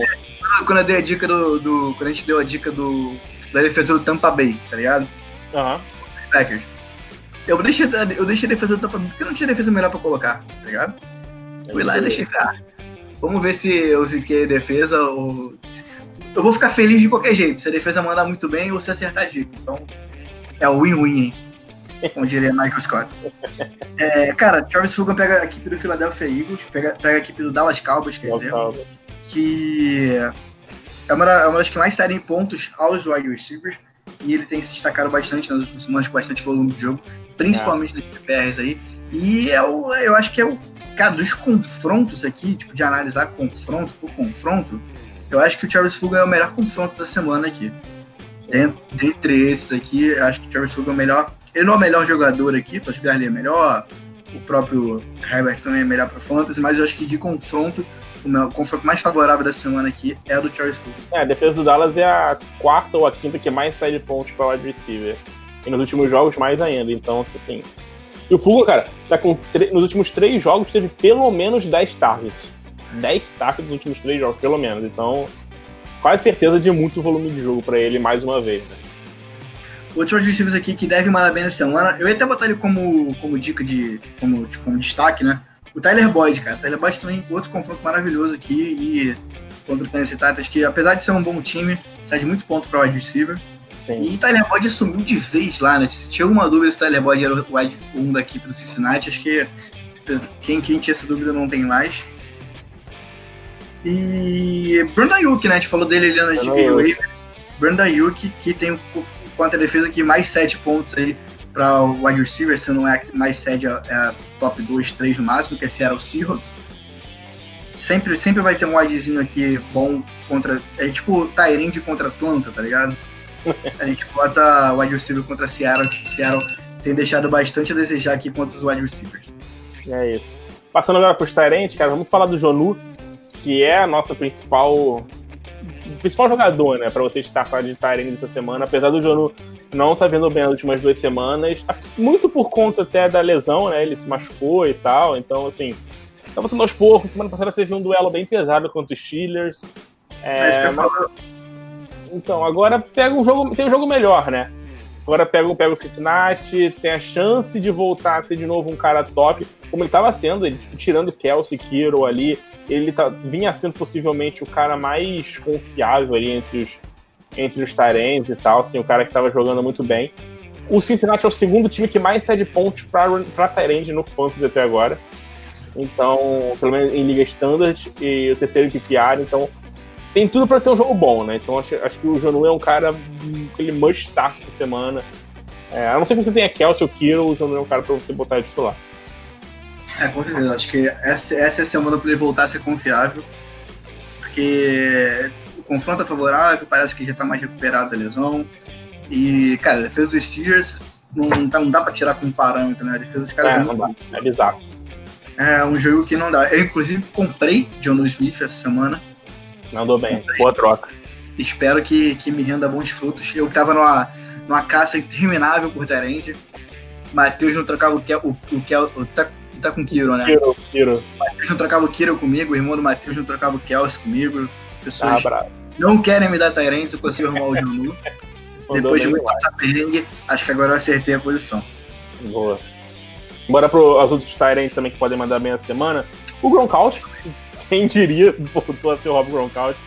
quando, eu dei a dica do, do, Quando a gente deu a dica do. Da defesa do Tampa Bay, tá ligado? Aham. Uhum. Packers. Eu deixei, eu deixei a defesa do Tampa Bay porque não tinha defesa melhor pra colocar, tá ligado? Fui lá e deixei. Ah, vamos ver se eu ziquei defesa ou. Eu vou ficar feliz de qualquer jeito. Se a defesa mandar muito bem ou se acertar a dica. Então, é o win-win, hein? Como diria Michael Scott. É, cara, Travis Fulgham pega a equipe do Philadelphia Eagles, pega, pega a equipe do Dallas Cowboys, quer dizer, que é uma, é uma das que mais saem pontos aos wide receivers e ele tem se destacado bastante nas últimas semanas com bastante volume de jogo, principalmente é. nas PPRs aí. E é o, eu acho que é o. Cara, dos confrontos aqui, tipo, de analisar confronto por confronto, eu acho que o Travis Fulgham é o melhor confronto da semana aqui. Dentre esses aqui, eu acho que o Travis Fulgham é o melhor. Ele não é o melhor jogador aqui, o Garley é melhor, o próprio Herbert também é melhor para Fantasy, mas eu acho que de confronto, o meu confronto mais favorável da semana aqui é o do Travis Fulgham. É, a defesa do Dallas é a quarta ou a quinta que mais sai de pontos para o wide receiver. E nos últimos jogos mais ainda, então, assim, e o Fulga, cara, tá com nos últimos três jogos teve pelo menos 10 targets. 10 targets nos últimos três jogos, pelo menos. Então, quase certeza de muito volume de jogo para ele mais uma vez, né? Outros receivers aqui que deve mandar bem na semana, eu ia até botar ele como, como dica de como, como destaque, né? O Tyler Boyd, cara. O Tyler Boyd também outro confronto maravilhoso aqui e contra o Tennessee Titans, que apesar de ser um bom time, sai de muito ponto para o wide receiver. Sim. E Tyler Boyd assumiu de vez lá, né? Se tinha alguma dúvida se Tyler Boyd era o wide 1 da equipe do Cincinnati, acho que quem, quem tinha essa dúvida não tem mais. E Brandon Ayuk, né? A gente falou dele ali na Wave. Brandon Ayuk, que tem o contra a defesa que mais 7 pontos aí para o wide receiver, se não é mais 7, é a top 2, 3 no máximo, que é Seattle Seahawks. Sempre, sempre vai ter um widezinho aqui bom contra. É tipo Tyrande contra Atlanta, tá ligado? A gente bota wide receiver contra Seattle, que Seattle tem deixado bastante a desejar aqui contra os wide receivers. É isso. Passando agora para os Tyrants, cara, vamos falar do Jonu, que é a nossa principal principal jogador, né, para você estar falando de Tyrene essa semana, apesar do Jonu não estar tá vendo bem as últimas duas semanas, muito por conta até da lesão, né, ele se machucou e tal, então, assim, tá voltando aos poucos, semana passada teve um duelo bem pesado contra os Steelers, é, é mas... então, agora pega um jogo, tem um jogo melhor, né, Agora pega, pega o Cincinnati, tem a chance de voltar a ser de novo um cara top, como ele estava sendo, ele tipo, tirando Kelsey, Kiro ali, ele tá, vinha sendo possivelmente o cara mais confiável ali entre os, entre os Tyrants e tal, tem um cara que estava jogando muito bem. O Cincinnati é o segundo time que mais cede pontos para Tyrant no Fantasy até agora. Então, pelo menos em Liga Standard, e o terceiro em PPR, então tem tudo para ter um jogo bom, né? Então acho, acho que o Janu é um cara que ele must start essa semana. É, a não ser que você tenha Kelsey ou Kiro, o Janu é um cara para você botar de titular. É, com certeza. Acho que essa, essa é a semana para ele voltar a ser confiável. Porque o confronto é favorável, parece que já está mais recuperado da lesão. E, cara, a defesa dos Steelers não, não dá, não dá para tirar como parâmetro, né? A defesa dos caras é, não dá. É bizarro. É um jogo que não dá. Eu, inclusive, comprei John Smith essa semana Mandou bem, boa troca. Espero que, que me renda bons frutos. Eu tava numa, numa caça interminável por Terende. Matheus não trocava o que o, o, Kel, o, tá, com Kiro, né? Kiro, Kiro. Matheus não trocava o Kiro comigo, o irmão do Matheus não trocava o Kelsey comigo. Pessoas ah, não querem me dar Tyrande se eu consigo arrumar o Junu. Depois de muito passar perrengue, acho que agora eu acertei a posição. Boa. Bora para as outros Tyrants também que podem mandar bem a semana. O Gronkowski, quem diria, voltou a ser o Rob Gronkowski.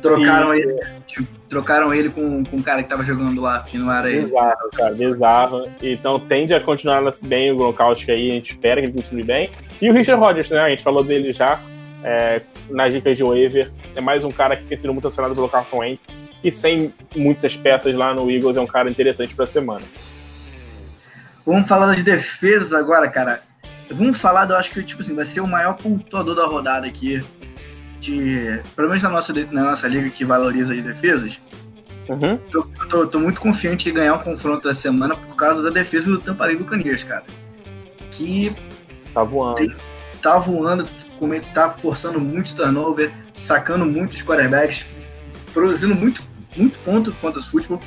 Trocaram, e... ele, tipo, trocaram ele com, com um cara que tava jogando lá, que não era ele. Bizarro, cara, bizarro. Então tende a continuar bem o Gronkowski aí, a gente espera que ele continue bem. E o Richard Rodgers, né? A gente falou dele já é, nas dicas de waiver. É mais um cara que tem sido muito acionado pelo Carson Wentz. E sem muitas peças lá no Eagles, é um cara interessante pra semana. Vamos falar das defesas agora, cara. Vamos falar, eu acho que tipo assim, vai ser o maior pontuador da rodada aqui. De, pelo menos na nossa, na nossa liga que valoriza as defesas. Uhum. Tô, tô, tô, muito confiante em ganhar um confronto da semana por causa da defesa do Tampa Bay Buccaneers, cara. Que tá voando. Tem, tá voando, tá forçando muito turnover, sacando muitos quarterbacks, produzindo muito, muito ponto contra os futebol.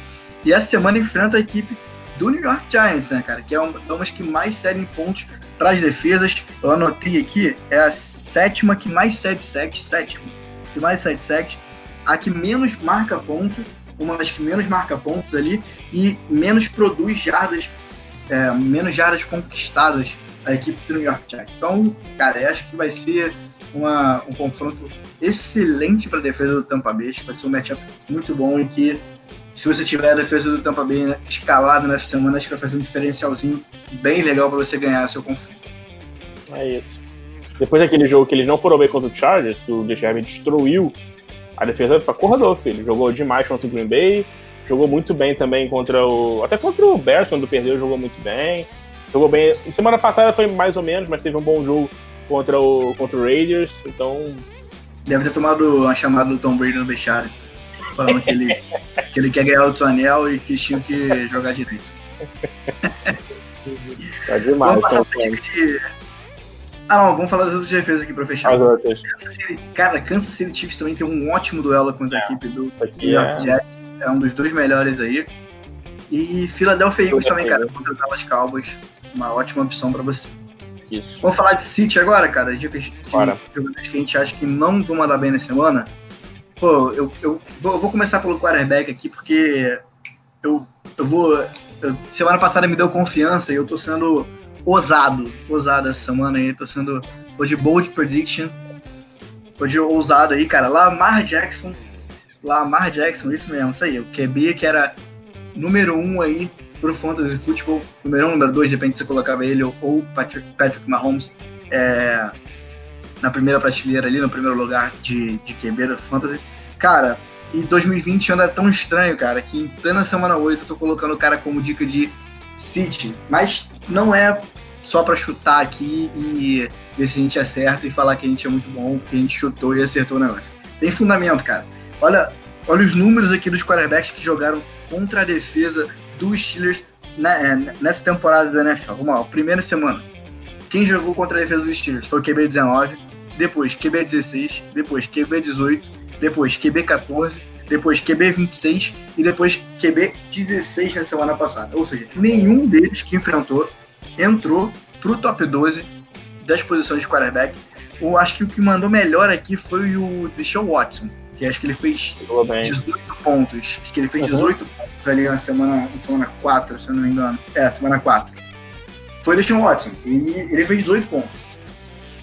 E essa semana enfrenta a equipe do New York Giants, né, cara? Que é uma, das que mais cedem pontos para as defesas. Eu anotei aqui, é a sétima que mais cede sacks, sétima que mais cede sacks. A que menos marca ponto uma das que menos marca pontos ali e menos produz jardas, é, menos jardas conquistadas a equipe do New York Giants. Então, cara, eu acho que vai ser uma, um confronto excelente para a defesa do Tampa Bay. Acho que vai ser um matchup muito bom e que se você tiver a defesa do Tampa Bay né, escalada nessa semana, acho que vai fazer um diferencialzinho bem legal para você ganhar seu confronto. É isso. Depois daquele jogo que eles não foram bem contra o Chargers, que o Deshaun destruiu a defesa, acordou, filho. Jogou demais contra o Green Bay, jogou muito bem também contra o. Até contra o Bears, quando perdeu, jogou muito bem. Jogou bem. Semana passada foi mais ou menos, mas teve um bom jogo contra o, contra o Raiders, então. Deve ter tomado uma chamada do Tom Brady no vestiário falando que ele, que ele quer ganhar outro anel e que tinha que jogar direito. Tá demais. Vamos passar tá de... Ah, não, vamos falar das outras defesas aqui pra fechar. Kansas City, cara, Kansas City Chiefs também tem um ótimo duelo contra é. a equipe do New York é... Jets. É um dos dois melhores aí. E Philadelphia Eagles também, cara, contra o Dallas Cowboys. Uma ótima opção pra você. Isso. Vamos falar de City agora, cara? Dicas de jogadores que a gente acha que não vão mandar bem na semana. Pô, eu, eu, vou, vou começar pelo quarterback aqui, porque eu, eu vou. Eu, semana passada me deu confiança e eu tô sendo ousado. Ousado essa semana aí, tô sendo. Tô de bold prediction. Tô de ousado aí, cara. Lamar Jackson. Lamar Jackson, isso mesmo, isso aí. O QB que era número um aí pro Fantasy Football. Número um, número dois, depende se você colocava ele ou Patrick, Patrick Mahomes. É, na primeira prateleira ali, no primeiro lugar de, de do Fantasy. Cara, e 2020 anda tão estranho, cara, que em plena semana 8 eu tô colocando o cara como dica de City. Mas não é só para chutar aqui e ver se a gente acerta e falar que a gente é muito bom, porque a gente chutou e acertou o negócio. Tem fundamento, cara. Olha, olha os números aqui dos quarterbacks que jogaram contra a defesa dos Steelers né, nessa temporada da NFL. Vamos lá, primeira semana. Quem jogou contra a defesa dos Steelers foi o QB19, depois QB16, depois QB18, depois QB14, depois QB26 e depois QB16 na semana passada. Ou seja, nenhum deles que enfrentou entrou pro top 12 das posições de quarterback. Eu acho que o que mandou melhor aqui foi o Deshaun Watson, que acho que ele fez 18 pontos. Acho que ele fez 18 uhum. pontos ali na semana, na semana 4, se eu não me engano. É, semana 4. Foi o Deshaun Watson. E ele fez 18 pontos.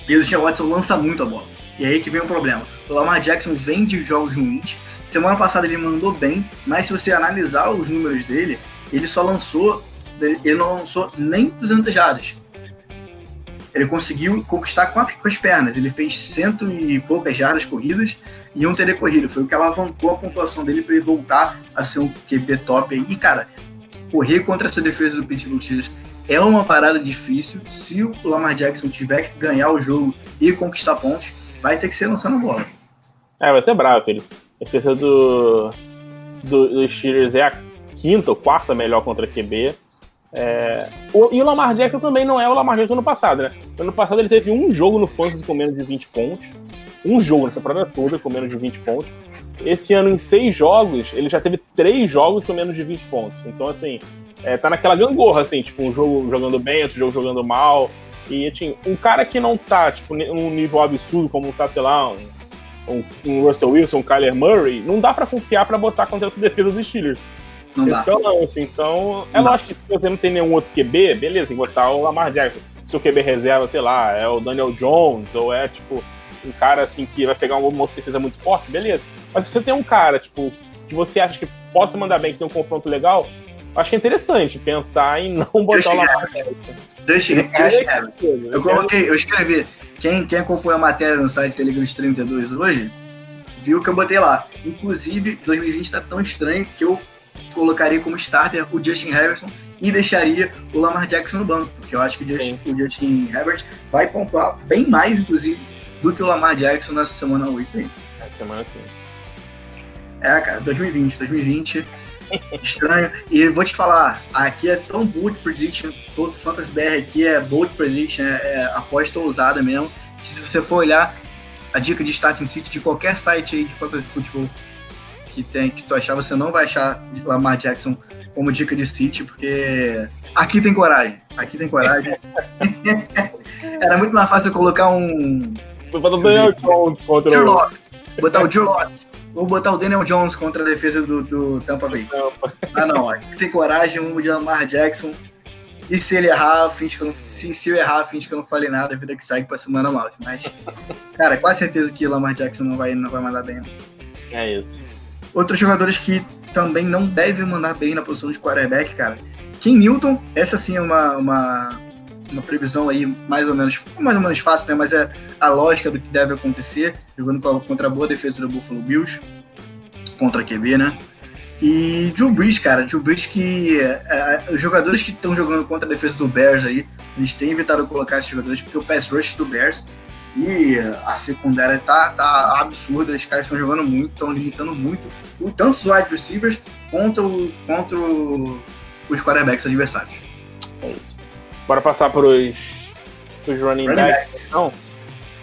E o Deshaun Watson lança muito a bola. E aí que vem o problema. O Lamar Jackson vem de jogos ruins. Semana passada ele mandou bem, mas se você analisar os números dele, ele só lançou, ele não lançou nem 200 jardas. Ele conseguiu conquistar com, as pernas. Ele fez cento e poucas jardas corridas e um TD corrido. Foi o que alavancou a pontuação dele para ele voltar a ser um QB top. E, cara, correr contra essa defesa do Pittsburgh Steelers é uma parada difícil. Se o Lamar Jackson tiver que ganhar o jogo e conquistar pontos, vai ter que ser lançando a bola. É, vai ser bravo, filho. A defesa do, do, dos Steelers é a quinta ou quarta melhor contra QB. É, o, e o Lamar Jackson também não é o Lamar Jackson do ano passado, né? No ano passado ele teve um jogo no Fantasy com menos de 20 pontos. Um jogo na temporada toda com menos de 20 pontos. Esse ano, em seis jogos, ele já teve três jogos com menos de 20 pontos. Então, assim, é, tá naquela gangorra, assim, tipo, um jogo jogando bem, outro jogo jogando mal. E, assim, um cara que não tá, tipo, num nível absurdo, como tá, sei lá, um, um, um Russell Wilson, um Kyler Murray, não dá para confiar para botar contra essa defesa dos Steelers. Não Esse dá. É o lance. Então, é não lógico que se você não tem nenhum outro QB, beleza, tem que botar o Lamar Jackson. Se o QB reserva, sei lá, é o Daniel Jones, ou é, tipo, um cara, assim, que vai pegar uma outra defesa muito forte, beleza. Mas se você tem um cara, tipo, que você acha que possa mandar bem, que tem um confronto legal, acho que é interessante pensar em não botar o Lamar Deixa, deixa, eu coloquei, eu escrevi. Quem, quem acompanha a matéria no site Telegrams 32 hoje, viu que eu botei lá. Inclusive, 2020 tá tão estranho que eu colocaria como starter o Justin Herbert e deixaria o Lamar Jackson no banco, porque eu acho que o Justin, o Justin Herbert vai pontuar bem mais, inclusive, do que o Lamar Jackson nessa semana 8 aí. Essa semana sim. É, cara, 2020, 2020 Estranho. E vou te falar, aqui é tão bold prediction, Fantasy BR aqui é bold prediction, é, é aposta ousada mesmo, que se você for olhar a dica de starting city de qualquer site aí de fantasy futebol que tem que tu achar, você não vai achar Lamar Jackson como dica de city, porque aqui tem coragem, aqui tem coragem. Era muito mais fácil colocar um botar o Daniel Jones contra o... Botar o Joe Vou botar o Daniel Jones contra a defesa do, do Tampa Bay. Ah, não. Tem coragem, vamos de Lamar Jackson. E se ele errar, finge que eu não, se, se eu errar, finge que eu não falei nada, a vida que segue pra semana 9. Mas, cara, quase certeza que o Lamar Jackson não vai, não vai mandar bem. Né? É isso. Outros jogadores que também não devem mandar bem na posição de quarterback, cara. Kim Newton, essa sim é uma, uma, uma previsão aí mais ou menos, mais ou menos fácil, né? Mas é a lógica do que deve acontecer, jogando contra a boa defesa do Buffalo Bills, contra a QB, né? E Drew Brees, cara, Drew Brees que é, é, os jogadores que estão jogando contra a defesa do Bears aí, eles têm evitado colocar esses jogadores porque o pass rush do Bears e a secundária tá, tá absurda, os caras estão jogando muito, estão limitando muito tanto os wide receivers contra, o, contra o, os quarterbacks adversários. É isso. Bora passar para os running, running backs, então,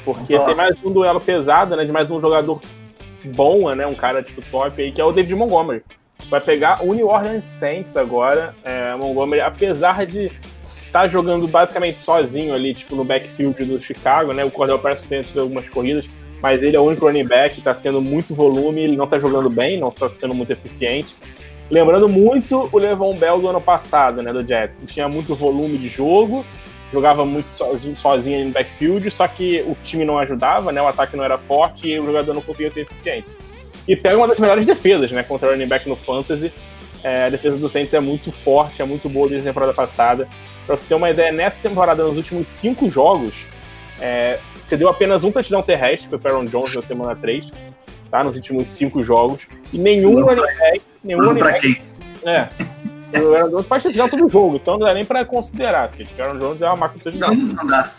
porque tem mais um duelo pesado, né, de mais um jogador bom, né, um cara tipo top aí, que é o David Montgomery vai pegar o New Orleans Saints agora. É, Montgomery, apesar de estar tá jogando basicamente sozinho ali, tipo, no backfield do Chicago, né? O Cordell parece ter tido algumas corridas, mas ele é o único running back, tá tendo muito volume, ele não tá jogando bem, não tá sendo muito eficiente. Lembrando muito o Levon Bell do ano passado, né, do Jets, que tinha muito volume de jogo, jogava muito sozinho, no backfield, só que o time não ajudava, né, o ataque não era forte e o jogador não conseguia ser eficiente e pega uma das melhores defesas, né, contra o running back no Fantasy. É, a defesa do Saints é muito forte, é muito boa desde a temporada passada. Pra você ter uma ideia, nessa temporada, nos últimos cinco jogos, é, você deu apenas um touchdown terrestre para o Aaron Jones na semana 3, tá? Nos últimos cinco jogos. E nenhum running back. Nenhum running back. É. O Aaron Jones faz touchdown todo jogo, então não dá nem pra considerar, porque o Aaron Jones é uma máquina de touchdown. Não, não dá.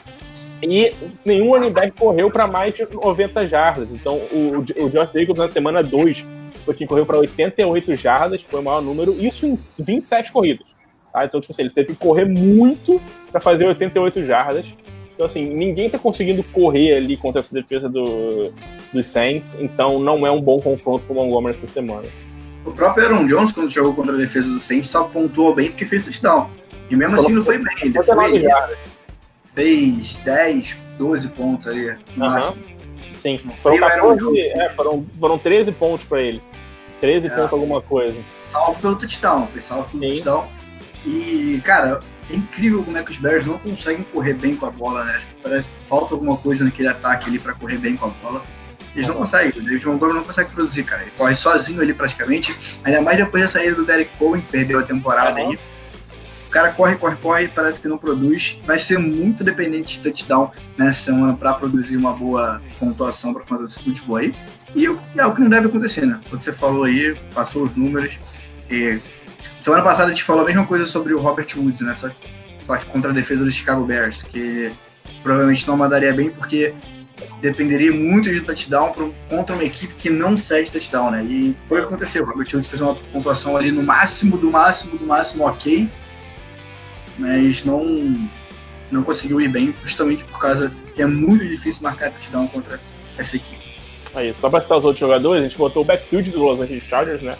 E nenhum running back correu para mais de 90 jardas. Então, o, o Josh Jacobs na semana 2 foi quem correu para 88 jardas, foi o maior número, isso em 27 corridas. Tá? Então, tipo assim, ele teve que correr muito para fazer 88 jardas. Então, assim, ninguém tá conseguindo correr ali contra essa defesa do, dos Saints, então não é um bom confronto com o Montgomery essa semana. O próprio Aaron Jones, quando jogou contra a defesa do Saints, só pontuou bem porque fez touchdown. E mesmo assim não foi bem. Ele foi, fez 10, 12 pontos ali no uhum. máximo. Sim, foram, 14, é, foram, foram 13 pontos para ele. 13 é. pontos alguma coisa. Salvo pelo touchdown, foi salvo pelo Sim. touchdown. E, cara, é incrível como é que os Bears não conseguem correr bem com a bola, né? Parece que falta alguma coisa naquele ataque ali para correr bem com a bola. Eles não conseguem, o David Montgomery não consegue produzir, cara. Ele corre sozinho ali praticamente, ainda mais depois da saída do Derek Cohen, perdeu a temporada uhum. aí. O cara corre, corre, corre, parece que não produz. Vai ser muito dependente de touchdown nessa semana para produzir uma boa pontuação para fantasy futebol aí. E é o que não deve acontecer, né? Quando você falou aí, passou os números. E semana passada a gente falou a mesma coisa sobre o Robert Woods, né? Só, só que contra a defesa do Chicago Bears, que provavelmente não mandaria bem porque dependeria muito de touchdown contra uma equipe que não cede touchdown, né? E foi o que aconteceu. O Robert Woods fez uma pontuação ali no máximo, do máximo, do máximo ok mas não, não conseguiu ir bem, justamente por causa que é muito difícil marcar touchdown contra essa equipe. Aí, só para citar os outros jogadores, a gente botou o backfield do Los Angeles Chargers, né?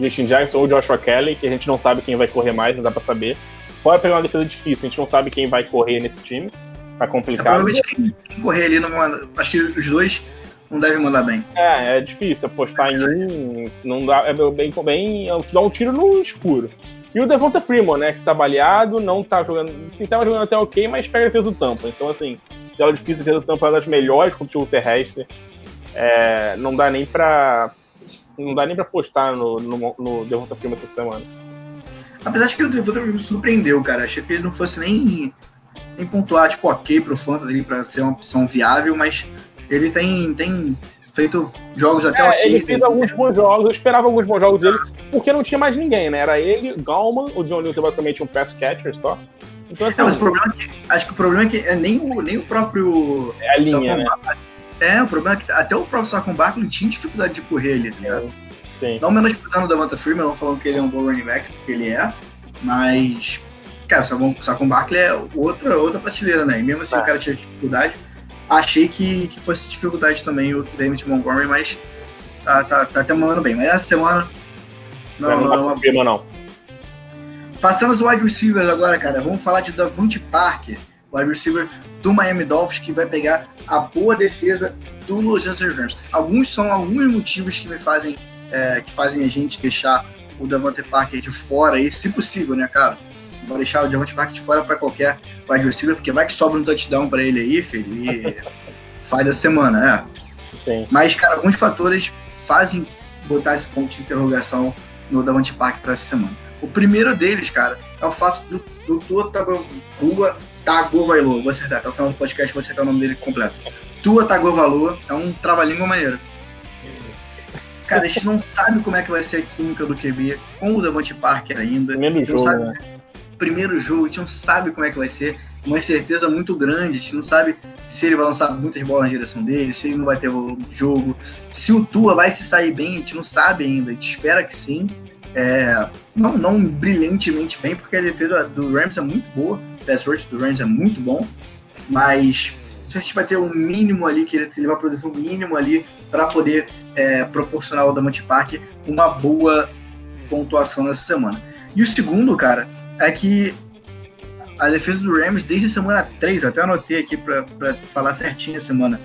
Justin Jackson ou Joshua Kelly, que a gente não sabe quem vai correr mais, não dá para saber. Pode pegar uma defesa difícil, a gente não sabe quem vai correr nesse time. Tá complicado. É, provavelmente quem, quem correr ali, não, acho que os dois não devem mandar bem. É, é difícil apostar em um, não dá, é bem, bem, é, te dá um tiro no escuro. E o Devonta Freeman, né, que tá baleado, não tá jogando. Sim, tava jogando até ok, mas pega a defesa do Tampa. Então, assim, é difícil, a defesa do Tampa é das melhores contra o jogo terrestre. É, não dá nem pra. Não dá nem pra apostar no, no, no Devonta Freeman essa semana. Apesar de que o Devonta me surpreendeu, cara. Achei que ele não fosse nem, nem pontuar, tipo, ok pro Fantasy pra ser uma opção viável, mas ele tem, tem feito jogos até é, ok. Ele fez alguns bons jogos, eu esperava alguns bons jogos dele, porque não tinha mais ninguém, né? Era ele, Galman, o John Lewis é basicamente um pass catcher só. Então, assim, é, mas o problema é que, acho que o problema é que é nem o, nem o próprio. É a linha, né? É, o problema é que até o próprio Saquon Barkley tinha dificuldade de correr ali, tá ligado? Sim. Não menosprezando o Davanta Freeman, não falando que ele é um bom running back, porque ele é, mas, cara, o Saquon Barkley é outra, outra prateleira, né? E mesmo assim é. o cara tinha dificuldade achei que, que fosse dificuldade também o David Montgomery, mas tá, tá, tá até mandando bem. Mas essa semana. Não, não, não, não, não, não. Passando os wide receivers agora, cara, vamos falar de Davante Parker. wide receiver do Miami Dolphins, que vai pegar a boa defesa do Los Angeles Rams. Alguns são alguns motivos que me fazem, é, que fazem a gente deixar o Davante Parker de fora aí, se possível, né, cara? Vou deixar o Davante Parker de fora para qualquer wide receiver, porque vai que sobra um touchdown para ele aí, filho, e faz da semana, é. Sim. Mas, cara, alguns fatores fazem botar esse ponto de interrogação no Davante Parker para essa semana. O primeiro deles, cara, é o fato do, do Tua Tagovailoa, vou acertar, até o final do podcast vou acertar o nome dele completo. Tua Tagovailoa é um trava-língua maneiro. Cara, a gente não sabe como é que vai ser a química do QB com o Davante Parker ainda. Primeiro jogo, sabe, né? Primeiro jogo, a gente não sabe como é que vai ser. Uma incerteza muito grande, a gente não sabe se ele vai lançar muitas bolas na direção dele, se ele não vai ter jogo. Se o Tua vai se sair bem, a gente não sabe ainda. A gente espera que sim. É, não, não brilhantemente bem, porque a defesa do Rams é muito boa, o pass do Rams é muito bom, mas se a gente vai ter um mínimo ali, que ele, ele vai produzir um mínimo ali para poder é, proporcionar ao Damante Park uma boa pontuação nessa semana. E o segundo, cara, é que a defesa do Rams, desde semana 3, até anotei aqui para falar certinho a semana.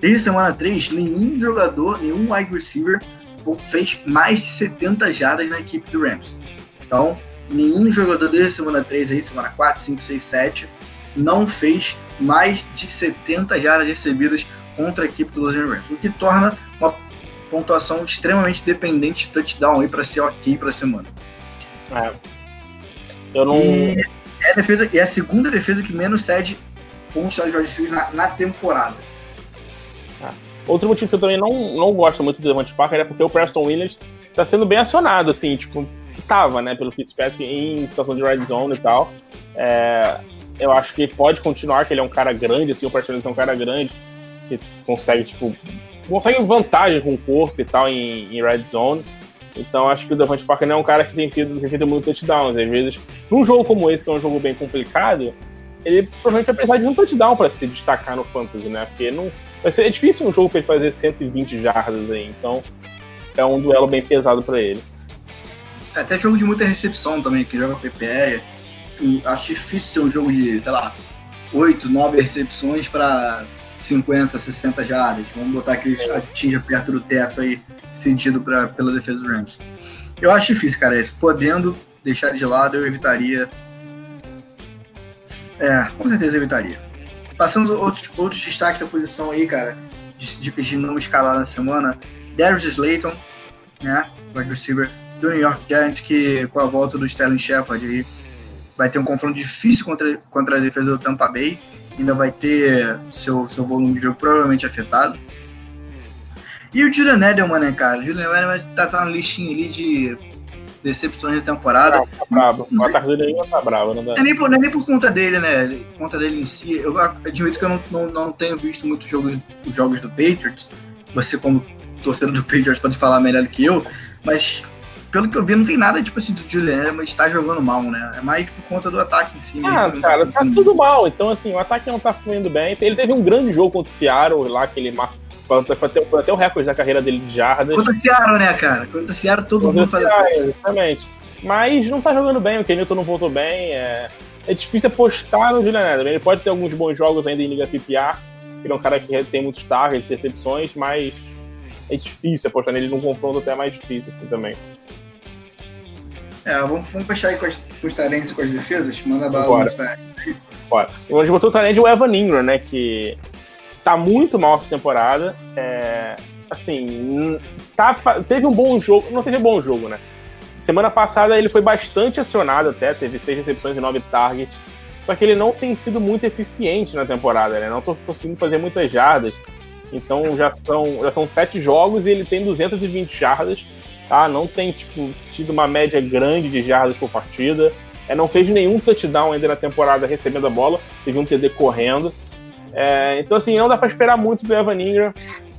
Desde semana 3, nenhum jogador, nenhum wide receiver fez mais de 70 jardas na equipe do Rams. Então, nenhum jogador desde semana 3 aí, semana 4, 5, 6, 7, não fez mais de 70 jardas recebidas contra a equipe do Los Angeles Rams, o que torna uma pontuação extremamente dependente de touchdown aí para ser ok para a semana. É. Eu não. E é a, defesa, é a segunda defesa que menos cede pontos aos wide na, na temporada. Outro motivo que eu também não, não gosto muito do Devante Parker é porque o Preston Williams tá sendo bem acionado, assim, tipo, tava, né, pelo Fitzpatrick em situação de red zone e tal. É, eu acho que pode continuar, que ele é um cara grande, assim, o Preston Williams é um cara grande, que consegue, tipo, consegue vantagem com o corpo e tal em, em red zone. Então acho que o Devante Parker não é um cara que tem sido tem feito muito touchdowns. Às vezes, num jogo como esse, que é um jogo bem complicado, ele provavelmente vai precisar de um touchdown para se destacar no fantasy, né? Porque não vai ser é difícil um jogo para ele fazer 120 jardas aí. Então é um duelo bem pesado para ele. É até jogo de muita recepção também, que joga PPR. Acho difícil ser um jogo de, sei lá, 8, 9 recepções para 50, 60 jardas. Vamos botar que ele atinja perto do teto aí, sentido pra, pela defesa do Rams. Eu acho difícil, cara. Isso. Podendo deixar de lado, eu evitaria. É, com certeza evitaria. Passando outros, outros destaques da posição aí, cara. Dicas de não escalar na semana. Darius Slayton, né? Wide receiver do New York Giants, que com a volta do Sterling Shepard aí vai ter um confronto difícil contra, contra a defesa do Tampa Bay ainda vai ter seu, seu volume de jogo provavelmente afetado. E o Julian Edelman, né, cara? O Julian Edelman tá, tá na listinha ali de decepções da temporada. Não, tá bravo. O ataque dele ainda tá bravo. Não, dá. não, é nem por, não é nem por conta dele, né? Conta dele em si. Eu admito que eu não, não, não tenho visto muitos jogos, jogos do Patriots. Você, como torcedor do Patriots, pode falar melhor do que eu. Mas pelo que eu vi, não tem nada, tipo assim, do Julian mas estar jogando mal, né? É mais por conta do ataque em si. Ah, mesmo, cara, tá, tá tudo mal. Então, assim, o ataque não tá fluindo bem. Ele teve um grande jogo contra o Seattle lá, que ele marcou. Foi até, foi até o recorde da carreira dele de jardas. Contra o Seattle, né, cara? Contra o Seattle, todo contra mundo faz isso. Exatamente. Mas não tá jogando bem, o Kenilton não voltou bem. É, é difícil apostar no Julian Edelman. Ele pode ter alguns bons jogos ainda em Liga PPR. Ele é um cara que tem muitos targets, recepções, mas é difícil apostar nele num confronto até mais difícil assim também. É, vamos, vamos fechar aí com, as, com os talentos e com as defesas? Manda bala nos talentos. Bora. A gente botou o talento o Evan Ingram, né? Que tá muito mal essa temporada. É, assim, tá, teve um bom jogo. Não teve um bom jogo, né? Semana passada ele foi bastante acionado até, teve seis recepções e nove targets. Só que ele não tem sido muito eficiente na temporada, né? Não tô conseguindo fazer muitas jardas. Então já são, já são sete jogos e ele tem 220 jardas tá? Não tem, tipo, tido uma média grande de jardas por partida. É, não fez nenhum touchdown ainda na temporada recebendo a bola, teve um TD correndo. É, então, assim, não dá para esperar muito do Evan Ingram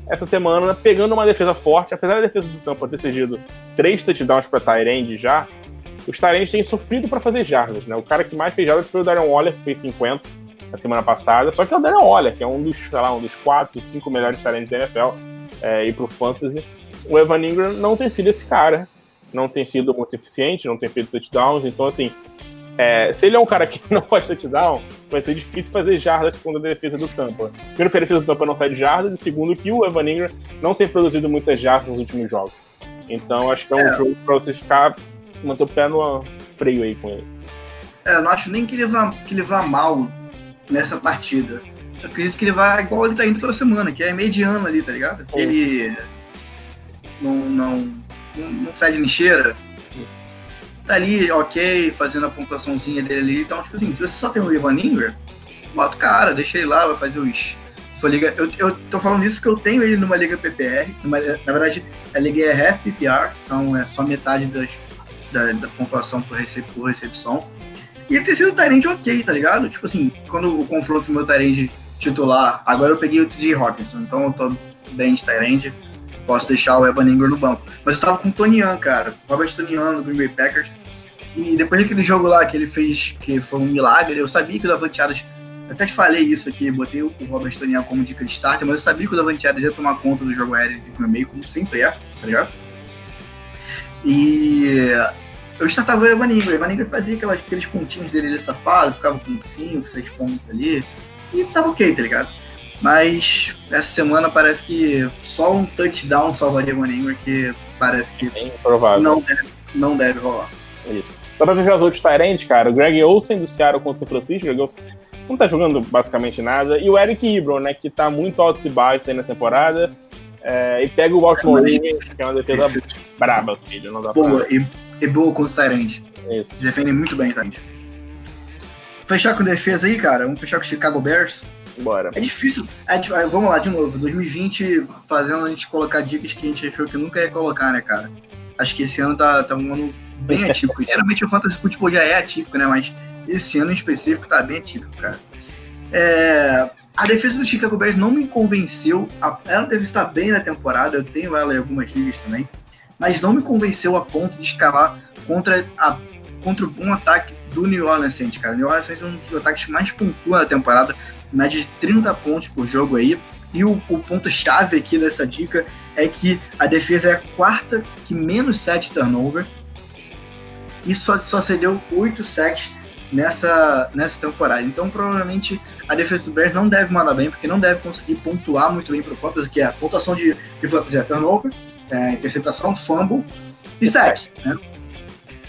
essa semana, pegando uma defesa forte. Apesar da defesa do campo ter cedido três touchdowns para Tyrande já, os Tyrands têm sofrido para fazer jardas, né? O cara que mais fez jardas foi o Darren Waller, que fez 50 na semana passada. Só que é o Darren Waller, que é um dos, sei lá, um dos quatro, cinco melhores Tyrands da NFL é, e pro Fantasy o Evan Ingram não tem sido esse cara. Não tem sido muito eficiente, não tem feito touchdowns. Então, assim, É, se ele é um cara que não faz touchdown, vai ser difícil fazer jardas contra a defesa do Tampa. Primeiro, que a defesa do Tampa não sai de jardas, e segundo, que o Evan Ingram não tem produzido muitas jardas nos últimos jogos. Então, acho que é um é. jogo para você ficar, manter o pé no freio aí com ele. É, eu não acho nem que ele vá, que ele vá mal nessa partida. Eu acredito que ele vai igual ele tá indo toda semana, que é mediano ali, tá ligado? Ele não, não, não, fede cheira. Tá ali, ok, fazendo a pontuaçãozinha dele ali. Então, tipo assim, se você só tem o Ivan Ingram, bota o cara, deixa ele lá, vai fazer os. Sua liga, eu, eu tô falando isso porque eu tenho ele numa liga PPR. Numa, na verdade, a liga é half PPR, então é só metade das, da, da pontuação por, por recepção. E ele tem sido um Tyrande ok, tá ligado? Tipo assim, quando o confronto meu Tyrande titular, agora eu peguei o TJ Hawkinson, então eu tô bem de Tyrande, posso deixar o Evan Ingram no banco. Mas eu tava com o Tonian, cara, Robert Tonian no Green Bay Packers, e depois daquele jogo lá que ele fez, que foi um milagre, eu sabia que o Davante Adams, até te falei isso aqui, botei o Robert Tonian como dica de starter, mas eu sabia que o Davante Adams ia tomar conta do jogo aéreo do meio, como sempre é, tá ligado? E eu startava o Evan Ingram. O Evan Ingram fazia aquelas, aqueles pontinhos dele ali safado, ficava com 5, 6 pontos ali. E tava ok, tá ligado? Mas essa semana parece que só um touchdown salvaria o Evan Ingram, que parece que é provável. Não, deve, não deve rolar. Isso. Só pra ver os outros cara, o Greg Olsen do Seattle com o São Francisco, Greg Olsen não tá jogando basicamente nada, e o Eric Ibron, né, que tá muito alto e baixo aí na temporada, é, e pega o Baltimore Ravens, que é uma defesa braba, filho, não dá Boa, pra... e e boa contra o Tyrande. Isso. Defendem muito bem o Tyrande. Fechar com defesa aí, cara. Vamos fechar com o Chicago Bears. Bora. É difícil. É, vamos lá, de novo. 2020 fazendo a gente colocar dicas que a gente achou que nunca ia colocar, né, cara? Acho que esse ano tá, tá um ano bem atípico. Geralmente o Fantasy Football já é atípico, né? Mas esse ano em específico tá bem atípico, cara. É, a defesa do Chicago Bears não me convenceu. Ela deve estar bem na temporada. Eu tenho ela em algumas ligas também mas não me convenceu a ponto de escalar contra, a, contra o bom ataque do New Orleans Saints, cara. O New Orleans Saints é um dos ataques mais pontua na temporada, média de 30 pontos por jogo aí. E o, o ponto-chave aqui dessa dica é que a defesa é a quarta que menos 7 turnover e só, só cedeu 8 sacks nessa, nessa temporada. Então, provavelmente, a defesa do Bears não deve mandar bem, porque não deve conseguir pontuar muito bem para o Fantasy, que é a pontuação de, de Fantasy é turnover, é, interceptação, fumble e sack. Né?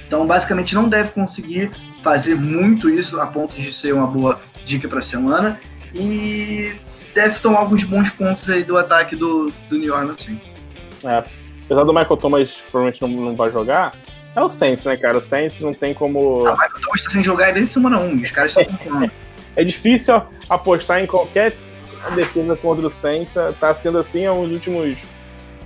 Então, basicamente, não deve conseguir fazer muito isso a ponto de ser uma boa dica para a semana e deve tomar alguns bons pontos aí do ataque do, do New Orleans Saints. É, apesar do Michael Thomas provavelmente não, não vai jogar, é o Saints, né, cara? O Saints não tem como. Ah, o Michael Thomas está sem jogar desde semana 1, os caras estão comprando. é difícil apostar em qualquer defesa contra o Saints, tá sendo assim há uns últimos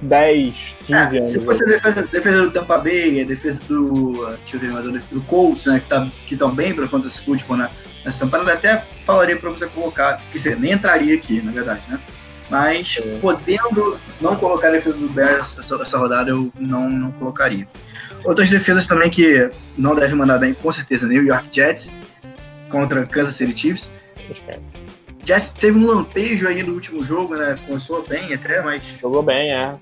10, 15 é, anos. Se fosse a defesa, defesa do Tampa Bay, a defesa do. Deixa eu ver, do Colts, né? Que tá, que tão bem para o Fantasy Football né, nessa temporada, até falaria para você colocar, que você nem entraria aqui, na verdade, né? Mas é. podendo não colocar a defesa do Bears essa, essa rodada, eu não, não colocaria. Outras defesas também que não devem mandar bem, com certeza, New York Jets contra Kansas City Chiefs. Esquece. Jets teve um lampejo aí no último jogo, né? Começou bem até, mas. Jogou bem, é.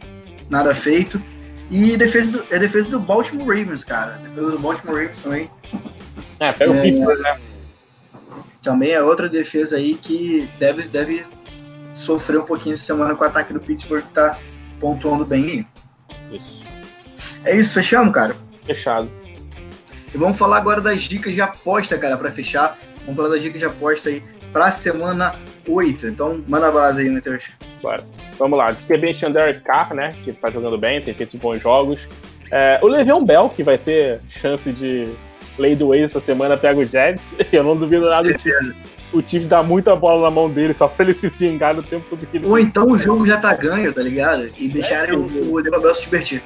Nada feito. E defesa do, é defesa do Baltimore Ravens, cara. Defesa do Baltimore Ravens também. É, pega é, o Pittsburgh, né? Também é outra defesa aí que deve, deve sofrer um pouquinho essa semana com o ataque do Pittsburgh que tá pontuando bem Isso. É isso, fechamos, cara? Fechado. E vamos falar agora das dicas de aposta, cara, para fechar. Vamos falar das dicas de aposta aí para semana 8. Então, manda a base aí, Matheus. Bora. Vamos lá. Tem bem Xander Carr, né? Que tá jogando bem, tem feito bons jogos. É, o Le'Veon Bell, que vai ter chance de lei do ex essa semana, pega o Jets. Eu não duvido nada do Chiefs. O Chiefs dá muita bola na mão dele, só pra ele se vingar no tempo todo que ele. Ou então o jogo já tá ganho, tá ligado? E deixarem é, o, o Bell se divertir.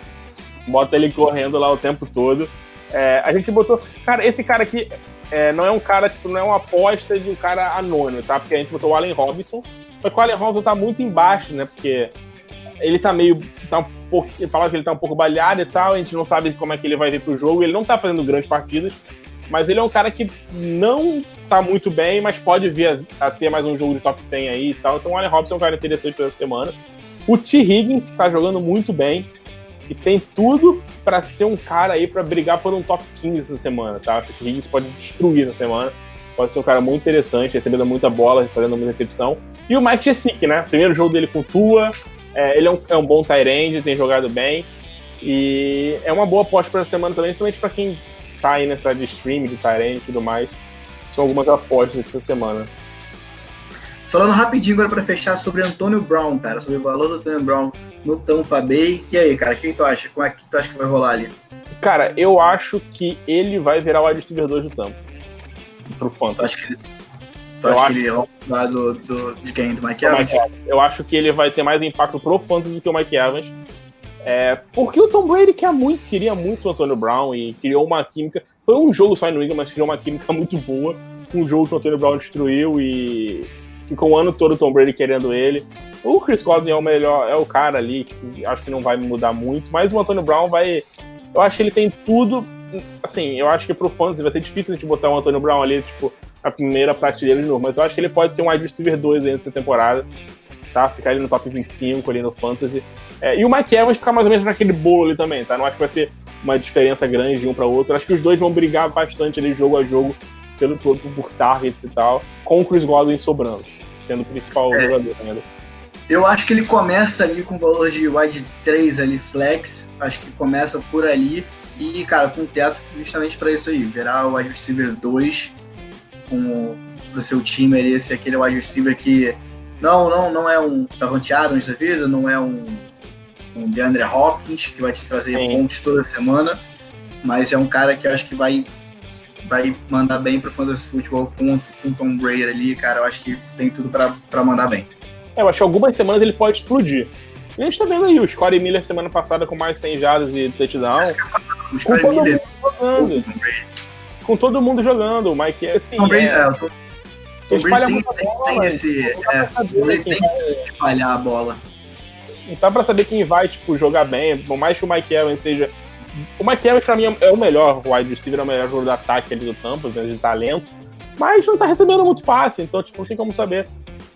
Bota ele correndo lá o tempo todo. É, a gente botou. Cara, esse cara aqui é, não é um cara, tipo, não é uma aposta de um cara anônimo, tá? Porque a gente botou o Allen Robinson. Só que o Allen Robinson tá muito embaixo, né? Porque ele tá meio. Tá um pouco, fala que ele tá um pouco baleado e tal, a gente não sabe como é que ele vai vir pro jogo. Ele não tá fazendo grandes partidas, mas ele é um cara que não tá muito bem, mas pode vir a, a ter mais um jogo de top 10 aí e tal. Então o Allen Robinson é um cara interessante essa semana. O T. Higgins, que tá jogando muito bem. e tem tudo para ser um cara aí para brigar por um top 15 essa semana, tá? Acho que o Higgins pode destruir essa semana. Pode ser um cara muito interessante, recebendo muita bola, fazendo muita recepção. E o Mike Jessic, né? Primeiro jogo dele com Tua. É, ele é um, é um bom end, tem jogado bem. E é uma boa aposta para essa semana também, principalmente para quem tá aí nessa de stream, de end e tudo mais. São algumas apostas dessa semana. Falando rapidinho agora para fechar sobre Antônio Brown, cara, sobre o valor do Antônio Brown no Tampa Bay. E aí, cara, quem tu acha? Como é que tu acha que vai rolar ali? Cara, eu acho que ele vai virar o wide receiver 2 do Tampa. Pro Fantasy. Tu acha que ele, acha acho... que ele vai do, do, de quem? Do Mike Evans? Eu acho que ele vai ter mais impacto pro Fantasy do que o Mike Evans. É, porque o Tom Brady quer muito, queria muito o Antônio Brown e criou uma química. Foi um jogo só no England, mas criou uma química muito boa. Um jogo que o Antônio Brown destruiu e ficou o ano todo o Tom Brady querendo ele. O Chris Godwin é o melhor, é o cara ali, tipo, acho que não vai mudar muito, mas o Antônio Brown vai. Eu acho que ele tem tudo. Assim, eu acho que pro Fantasy vai ser difícil a gente botar o Antônio Brown ali, tipo, a primeira prateleira de novo, mas eu acho que ele pode ser um wide receiver 2 aí nessa temporada, tá? Ficar ali no top 25, ali no Fantasy. É, e o Mike Evans ficar mais ou menos naquele bolo ali também, tá? Não acho que vai ser uma diferença grande de um para outro. Acho que os dois vão brigar bastante ali jogo a jogo pelo por, por targets e tal, com o Chris Godwin sobrando sendo o principal é. jogador ainda. Eu acho que ele começa ali com o valor de wide 3 ali, flex. Acho que começa por ali. E, cara, com teto justamente para isso aí. Virar o wide receiver 2 com o seu time ali, esse aquele wide receiver que não, não, não é um Davante Adams da vida, não é um, um DeAndre Hopkins que vai te trazer Sim. pontos toda semana, mas é um cara que eu acho que vai vai mandar bem pro Fantasy Football com, o Tom Brady ali, cara. Eu acho que tem tudo para mandar bem. É, eu acho que algumas semanas ele pode explodir. E a gente tá vendo aí o Scottie Miller semana passada com mais 100 jardas e touchdown. O Scottie Miller jogando. Com todo mundo jogando. O Mike assim, Tom Brady, é, é, tô... Brady tem, tem, bola, tem esse. É, tem que espalhar a bola. Não dá pra saber quem vai, tipo, jogar bem. Por mais que o Mike Evans seja o Mike Evans, pra mim, é o melhor wide receiver, é o melhor jogador do ataque ali do Tampa, de talento. Mas não tá recebendo muito passe, então, tipo, não tem como saber.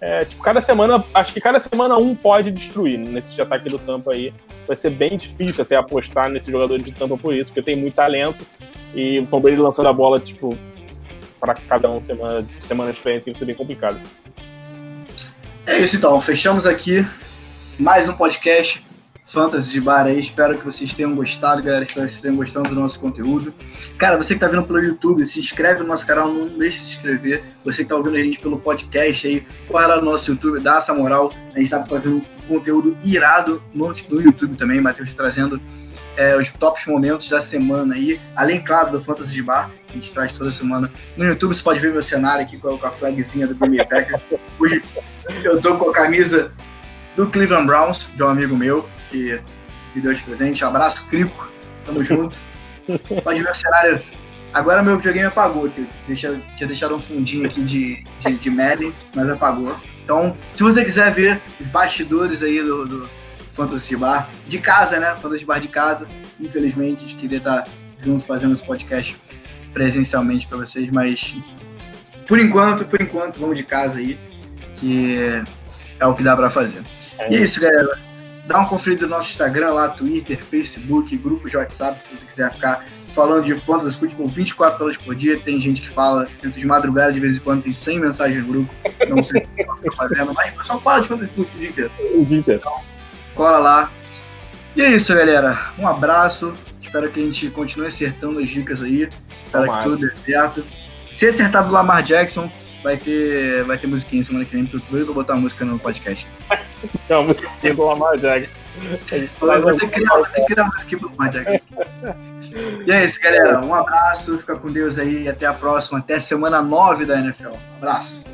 É, tipo, cada semana, acho que cada semana um pode destruir nesse ataque do Tampa aí. Vai ser bem difícil até apostar nesse jogador de Tampa por isso, porque tem muito talento. E o Tom Brady lançando a bola, tipo, para cada um semana, semana diferente, vai ser bem complicado. É isso então, fechamos aqui mais um podcast. Fantasy de Bar aí. Espero que vocês tenham gostado, galera. Espero que vocês tenham gostado do nosso conteúdo. Cara, você que tá vendo pelo YouTube, se inscreve no nosso canal, não deixe de se inscrever. Você que tá ouvindo a gente pelo podcast aí, corre lá no nosso YouTube, dá essa moral. A gente tá fazendo conteúdo irado no, no YouTube também. Matheus tá trazendo é, os tops momentos da semana aí. Além, claro, do Fantasy de Bar, que a gente traz toda semana. No YouTube você pode ver meu cenário aqui com a flagzinha do Green Packers. Hoje eu tô com a camisa do Cleveland Browns, de um amigo meu que me deu de presente. Um abraço, Crico. Tamo junto. O cenário. Agora meu videogame apagou aqui. Deixa, tinha deixado um fundinho aqui de, de, de Madden, mas apagou. Então, se você quiser ver os bastidores aí do, do Fantasy Bar, de casa, né? Fantasy Bar de casa. Infelizmente, a gente queria estar junto fazendo esse podcast presencialmente para vocês, mas por enquanto, por enquanto, vamos de casa aí, que é o que dá para fazer. É isso, galera. Dá uma conferida no nosso Instagram lá, Twitter, Facebook, grupo de WhatsApp, se você quiser ficar falando de fantasy futebol 24 horas por dia. Tem gente que fala dentro de madrugada, de vez em quando tem 100 mensagens no grupo. Não sei o que você está fazendo, mas o pessoal fala de fantasy futebol o dia inteiro. O dia inteiro. Então, cola lá. E é isso, galera. Um abraço. Espero que a gente continue acertando as dicas aí. Espero Tomara. que tudo dê certo. Se acertar do Lamar Jackson, vai ter, vai ter musiquinha semana que vem pro YouTube. Eu vou botar música no podcast. Não, a musiquinha do Lamar Jackson. Vou ter que criar, vou ter que criar música pro Lamar Jackson. e é isso, galera. Um abraço, fica com Deus aí e até a próxima. Até semana 9 da NFL. Um abraço.